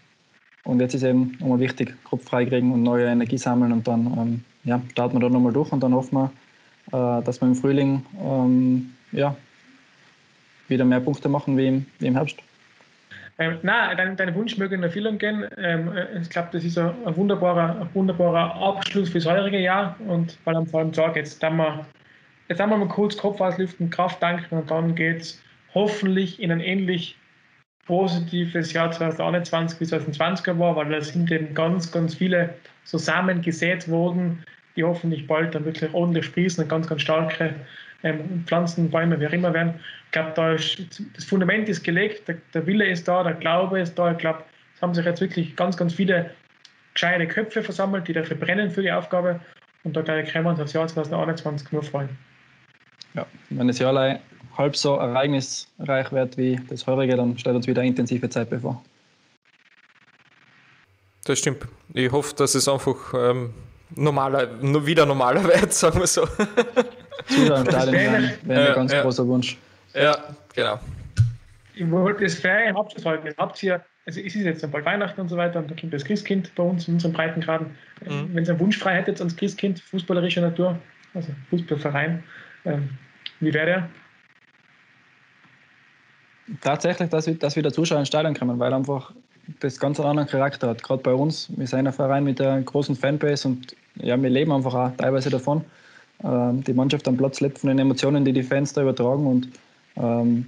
S2: Und jetzt ist eben nochmal wichtig, Kopf freikriegen und neue Energie sammeln und dann ähm, ja, starten wir da nochmal durch und dann hoffen wir, äh, dass wir im Frühling ähm, ja, wieder mehr Punkte machen wie im, wie im Herbst.
S1: Ähm, na, dein, dein Wunsch möge in Erfüllung gehen. Ähm, äh, ich glaube, das ist ein, ein, wunderbarer, ein wunderbarer Abschluss fürs heurige Jahr. Und weil am vor allem Tag jetzt dann mal, jetzt einmal mal kurz Kopf auslüften, Kraft danken und dann geht es hoffentlich in ein ähnlich positives Jahr 2021 wie 2020 war, weil da sind eben ganz, ganz viele so Samen gesät worden, die hoffentlich bald dann wirklich ordentlich sprießen und ganz, ganz starke ähm, Pflanzen, Bäume, wie auch immer werden. Ich glaube, da ist, das Fundament ist gelegt, der, der, Wille ist da, der Glaube ist da. Ich glaube, es haben sich jetzt wirklich ganz, ganz viele gescheite Köpfe versammelt, die dafür brennen für die Aufgabe. Und da können wir uns aufs Jahr 2021 nur freuen.
S2: Ja, wenn das Jahr halb so ereignisreich wird wie das heurige, dann stellt uns wieder intensive Zeit bevor.
S3: Das stimmt. Ich hoffe, dass es einfach ähm, normaler, wieder normaler wird, sagen wir so.
S2: Zuhören im Stadion wäre wär ein ganz ja. großer Wunsch.
S3: Ja, genau.
S1: Ich wollte das Ferien habt ihr heute. Habt ihr, also es ist jetzt bald Weihnachten und so weiter und da kommt das Christkind bei uns in unseren Breitengraden. Mhm. Wenn ihr einen Wunsch frei hättet ans Christkind, fußballerischer Natur, also Fußballverein, ähm, wie wäre der?
S2: Tatsächlich, dass, dass wieder Zuschauer ins Stadion kommen, weil einfach das ganz einen anderen Charakter hat. Gerade bei uns, wir sind ein Verein mit einer großen Fanbase und ja, wir leben einfach auch teilweise davon. Ähm, die Mannschaft am Platz lebt von den Emotionen, die die Fans da übertragen. Und ähm,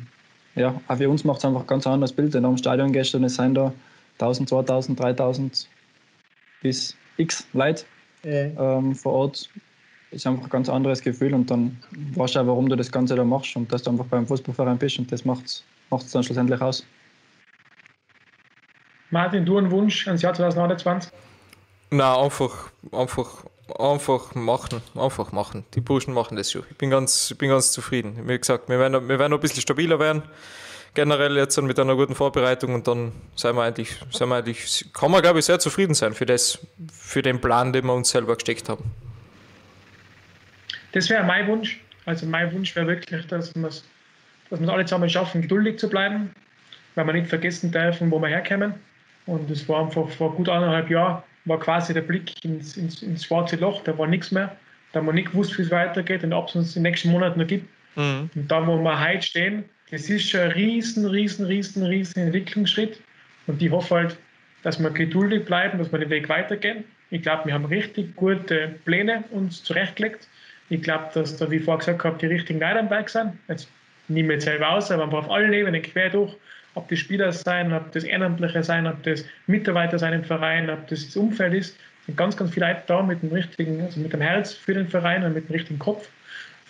S2: ja, auch für uns macht es einfach ein ganz anderes Bild. Wenn du am Stadion gehst und es sind da 1000, 2000, 3000 bis x Leute ja. ähm, vor Ort, ist einfach ein ganz anderes Gefühl. Und dann weißt du auch, warum du das Ganze da machst und dass du einfach beim Fußballverein bist. Und das macht es dann schlussendlich aus.
S1: Martin, du einen Wunsch ans Jahr 2029?
S3: Na, einfach, einfach einfach machen, einfach machen. Die Burschen machen das schon. Ich bin ganz, ich bin ganz zufrieden. Wie gesagt, wir werden, wir werden noch ein bisschen stabiler werden. Generell jetzt mit einer guten Vorbereitung und dann sind wir eigentlich, sind wir eigentlich, kann man glaube ich sehr zufrieden sein für das, für den Plan, den wir uns selber gesteckt haben.
S1: Das wäre mein Wunsch. Also mein Wunsch wäre wirklich, dass wir es dass alle zusammen schaffen, geduldig zu bleiben, weil wir nicht vergessen dürfen, wo wir herkommen. Und das war einfach vor gut anderthalb Jahren war quasi der Blick ins, ins, ins schwarze Loch, da war nichts mehr. Da haben wir nicht gewusst, wie es weitergeht und ob es uns in den nächsten Monaten noch gibt. Mhm. Und da, wo wir heute stehen, das ist schon ein riesen, riesen, riesen, riesen Entwicklungsschritt. Und ich hoffe halt, dass wir geduldig bleiben, dass wir den Weg weitergehen. Ich glaube, wir haben richtig gute Pläne uns zurechtgelegt. Ich glaube, dass da, wie vorher gesagt habe, die richtigen Leute am Berg sind. Jetzt nehme ich jetzt selber aus, aber auf allen Ebenen quer durch ob das Spieler sein, ob das Ehrenamtliche sein, ob das Mitarbeiter sein im Verein, ob das das Umfeld ist, sind ganz, ganz viele Leute da mit dem richtigen, also mit dem Herz für den Verein und mit dem richtigen Kopf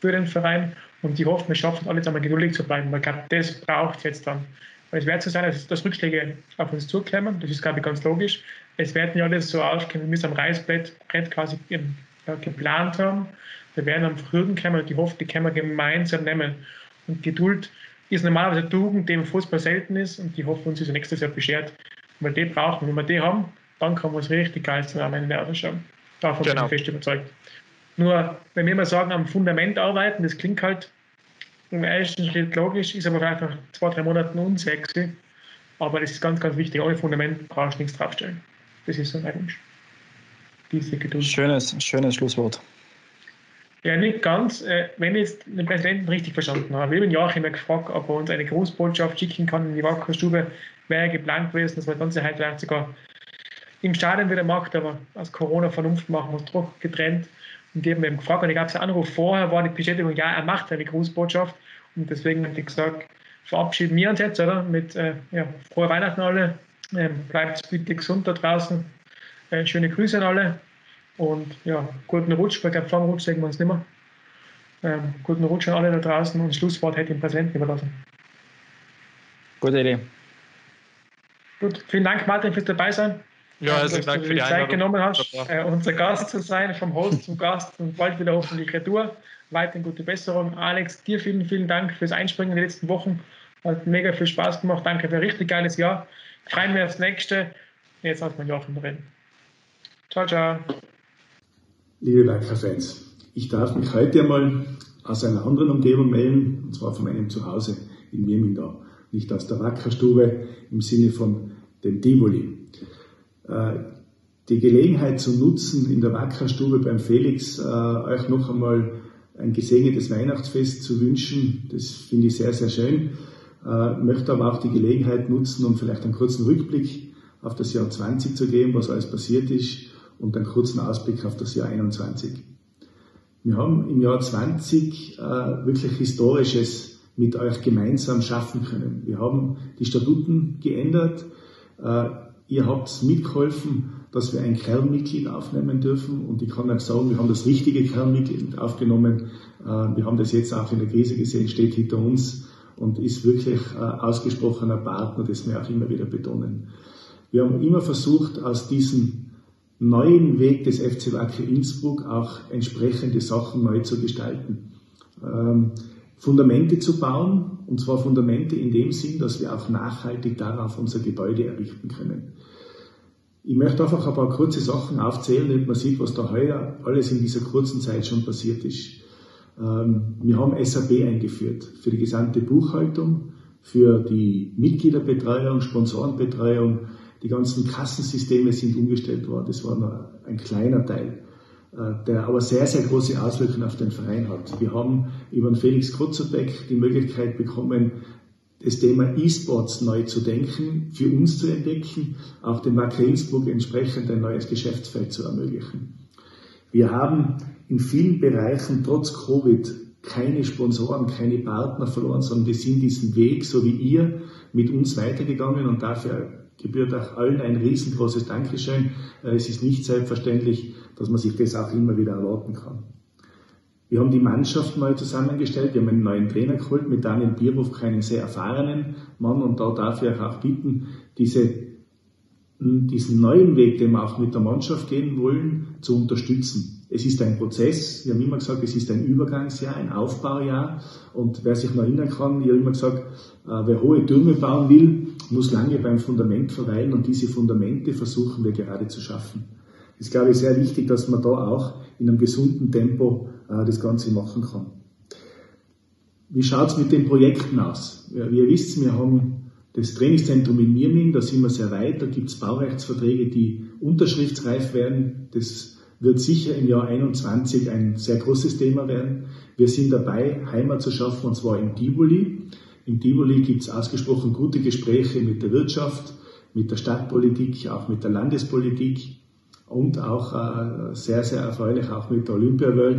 S1: für den Verein. Und ich hoffe, wir schaffen es alle zusammen geduldig zu bleiben, weil glaube, das braucht jetzt dann. Weil es wird so sein, dass, Rückschläge auf uns zuklemmen, das ist, glaube ich, ganz logisch. Es werden ja alles so aufkommen, wie wir es am Reißbrett quasi ja, geplant haben. Da werden am Hürden kommen und ich hoffe, die können wir gemeinsam nehmen. Und Geduld ist normalerweise eine Tugend, die im Fußball selten ist und die hoffen uns ist nächstes Jahr beschert. Weil die brauchen, wenn wir die haben, dann kann man es richtig geil zusammen in der schauen. Davon genau. bin ich fest überzeugt. Nur, wenn wir immer sagen, am Fundament arbeiten, das klingt halt im ersten Schritt logisch, ist aber vielleicht nach zwei, drei Monaten unsexy. Aber das ist ganz, ganz wichtig. Ohne Fundament brauchst du nichts draufstellen. Das ist so mein Wunsch.
S2: Diese Geduld. Schönes, schönes Schlusswort.
S1: Ja, nicht ganz. Äh, wenn ich jetzt den Präsidenten richtig verstanden habe, wir haben Joachim gefragt, ob er uns eine Großbotschaft schicken kann in die Wackerstube. Wäre geplant gewesen, dass man das Ganze vielleicht sogar im Stadion wieder macht, aber aus Corona-Vernunft machen wir es doch getrennt. Und die haben eben gefragt, und ich gab es einen Anruf vorher, war die Bestätigung, ja, er macht eine Großbotschaft. Und deswegen habe ich gesagt, verabschieden wir uns jetzt, oder? Mit äh, ja, frohe Weihnachten alle. Ähm, bleibt bitte gesund da draußen. Äh, schöne Grüße an alle. Und ja, guten Rutsch, weil ich glaube, vor dem Rutsch sehen wir uns nicht mehr. Ähm, guten Rutsch an alle da draußen und das Schlusswort hätte ich dem Präsidenten überlassen.
S2: Gute Idee.
S1: Gut, vielen Dank, Martin, fürs dabei sein.
S3: Ja, also dass Dank du für die
S1: Zeit genommen hast, äh, unser Gast zu sein, vom Host zum Gast und bald wieder hoffentlich Retour. Weiterhin gute Besserung. Alex, dir vielen, vielen Dank fürs Einspringen in den letzten Wochen. Hat mega viel Spaß gemacht. Danke für ein richtig geiles Jahr. Freuen wir aufs nächste. Jetzt lassen wir Joachim reden. Ciao, ciao
S4: liebe Wacker-Fans. Ich darf mich heute einmal aus einer anderen Umgebung melden, und zwar von meinem Zuhause in Wirmingau, nicht aus der Wackerstube im Sinne von dem Tivoli. die Gelegenheit zu nutzen, in der Wackerstube beim Felix euch noch einmal ein gesegnetes Weihnachtsfest zu wünschen. Das finde ich sehr, sehr schön. Ich möchte aber auch die Gelegenheit nutzen, um vielleicht einen kurzen Rückblick auf das Jahr 20 zu geben, was alles passiert ist, und einen kurzen Ausblick auf das Jahr 21. Wir haben im Jahr 20 äh, wirklich Historisches mit euch gemeinsam schaffen können. Wir haben die Statuten geändert. Äh, ihr habt mitgeholfen, dass wir ein Kernmitglied aufnehmen dürfen. Und ich kann euch sagen, wir haben das richtige Kernmitglied aufgenommen. Äh, wir haben das jetzt auch in der Krise gesehen, steht hinter uns und ist wirklich äh, ausgesprochener Partner, das wir auch immer wieder betonen. Wir haben immer versucht, aus diesem neuen Weg des FC Wacker Innsbruck auch entsprechende Sachen neu zu gestalten. Ähm, Fundamente zu bauen, und zwar Fundamente in dem Sinn, dass wir auch nachhaltig darauf unser Gebäude errichten können. Ich möchte einfach ein paar kurze Sachen aufzählen, damit man sieht, was da heuer alles in dieser kurzen Zeit schon passiert ist. Ähm, wir haben SAP eingeführt für die gesamte Buchhaltung, für die Mitgliederbetreuung, Sponsorenbetreuung, die ganzen Kassensysteme sind umgestellt worden. Das war nur ein kleiner Teil, äh, der aber sehr, sehr große Auswirkungen auf den Verein hat. Wir haben über den Felix Krotzebeck die Möglichkeit bekommen, das Thema E-Sports neu zu denken, für uns zu entdecken, auch dem Wacker Innsbruck entsprechend ein neues Geschäftsfeld zu ermöglichen. Wir haben in vielen Bereichen trotz Covid keine Sponsoren, keine Partner verloren, sondern wir sind diesen Weg, so wie ihr, mit uns weitergegangen und dafür gebührt auch allen ein riesengroßes Dankeschön. Äh, es ist nicht selbstverständlich, dass man sich das auch immer wieder erwarten kann. Wir haben die Mannschaft neu zusammengestellt, wir haben einen neuen Trainer geholt mit Daniel Bierhoff, einen sehr erfahrenen Mann und da darf ich auch bitten, diese, diesen neuen Weg, den wir auch mit der Mannschaft gehen wollen, zu unterstützen. Es ist ein Prozess. Wir haben immer gesagt, es ist ein Übergangsjahr, ein Aufbaujahr. Und wer sich noch erinnern kann, ich habe immer gesagt, äh, wer hohe Türme bauen will, muss lange beim Fundament verweilen. Und diese Fundamente versuchen wir gerade zu schaffen. Es ist, glaube ich, sehr wichtig, dass man da auch in einem gesunden Tempo äh, das Ganze machen kann. Wie schaut es mit den Projekten aus? Wie ihr wisst, wir haben das Trainingszentrum in Mirming, da sind wir sehr weit, da gibt es Baurechtsverträge, die unterschriftsreif werden. Das wird sicher im Jahr 21 ein sehr großes Thema werden. Wir sind dabei, Heimat zu schaffen, und zwar in Tivoli. In Tivoli gibt es ausgesprochen gute Gespräche mit der Wirtschaft, mit der Stadtpolitik, auch mit der Landespolitik und auch äh, sehr, sehr erfreulich auch mit der Olympia äh,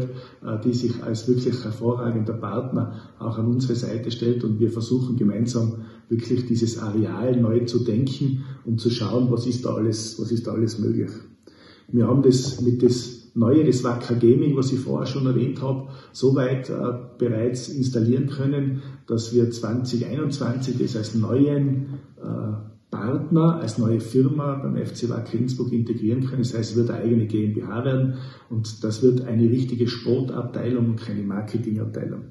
S4: die sich als wirklich hervorragender Partner auch an unsere Seite stellt und wir versuchen gemeinsam wirklich dieses Areal neu zu denken und zu schauen, was ist da alles, was ist da alles möglich. Wir haben das mit das Neue, das Wacker Gaming, was ich vorher schon erwähnt habe, soweit äh, bereits installieren können, dass wir 2021 das als neuen äh, Partner, als neue Firma beim FC Wacker Innsbruck integrieren können. Das heißt, es wird eine eigene GmbH werden und das wird eine richtige Sportabteilung und keine Marketingabteilung.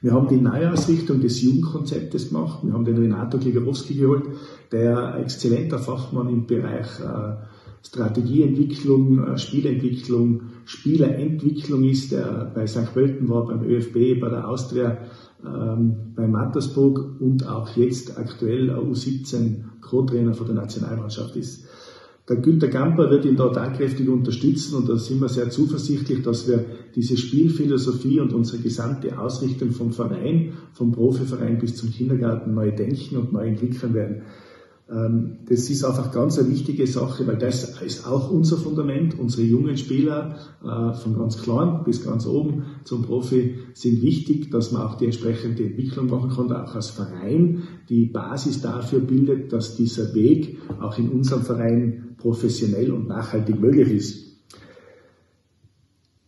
S4: Wir haben die Neuausrichtung des Jugendkonzeptes gemacht. Wir haben den Renato Kligarowski geholt, der exzellenter Fachmann im Bereich äh, Strategieentwicklung, äh, Spielentwicklung, Spielerentwicklung ist, der bei St. Pölten war, beim ÖFB, bei der Austria, ähm, bei Mattersburg und auch jetzt aktuell U17 Co-Trainer von der Nationalmannschaft ist. Der Günter Gamper wird ihn dort tatkräftig unterstützen und da sind wir sehr zuversichtlich, dass wir diese Spielphilosophie und unsere gesamte Ausrichtung vom Verein, vom Profiverein bis zum Kindergarten neu denken und neu entwickeln werden. Ähm, das ist einfach ganz eine wichtige Sache, weil das ist auch unser Fundament. Unsere jungen Spieler äh, von ganz klein bis ganz oben zum Profi sind wichtig, dass man auch die entsprechende Entwicklung machen kann, auch als Verein die Basis dafür bildet, dass dieser Weg auch in unserem Verein professionell und nachhaltig möglich ist.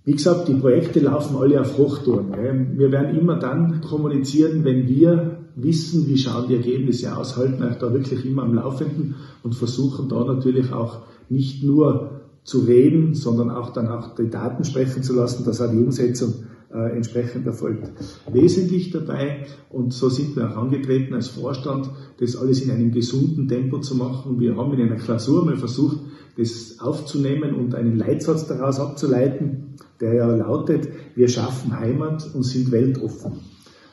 S4: Wie gesagt, die Projekte laufen alle auf Hochtouren. Wir werden immer dann kommunizieren, wenn wir wissen, wie schauen die Ergebnisse aus, halten euch da wirklich immer am Laufenden und versuchen da natürlich auch nicht nur zu reden, sondern auch dann auch die Daten sprechen zu lassen, dass auch die Umsetzung äh, entsprechend erfolgt. Wesentlich dabei, und so sind wir auch angetreten als Vorstand, das alles in einem gesunden Tempo zu machen. Wir haben in einer Klausur mal versucht, das aufzunehmen und einen Leitsatz daraus abzuleiten, der ja lautet, wir schaffen Heimat und sind weltoffen.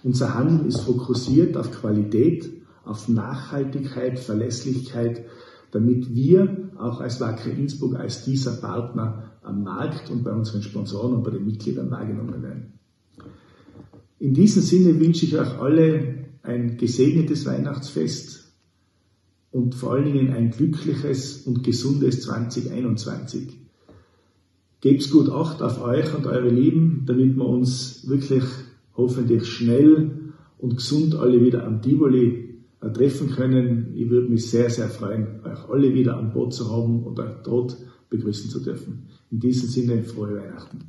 S4: Unser Handeln ist fokussiert auf Qualität, auf Nachhaltigkeit, Verlässlichkeit, damit wir auch als Wacker Innsbruck als dieser Partner am Markt und bei unseren Sponsoren und bei den Mitgliedern wahrgenommen werden. In diesem Sinne wünsche ich euch alle ein gesegnetes Weihnachtsfest und vor allen Dingen ein glückliches und gesundes 2021. Gebt's gut Acht auf euch und eure Lieben, damit wir uns wirklich hoffentlich schnell und gesund alle wieder am Tivoli äh, treffen können. Ich würde mich sehr, sehr freuen, euch alle wieder an Bord zu haben und euch dort begrüßen zu dürfen. In diesem Sinne, frohe Weihnachten.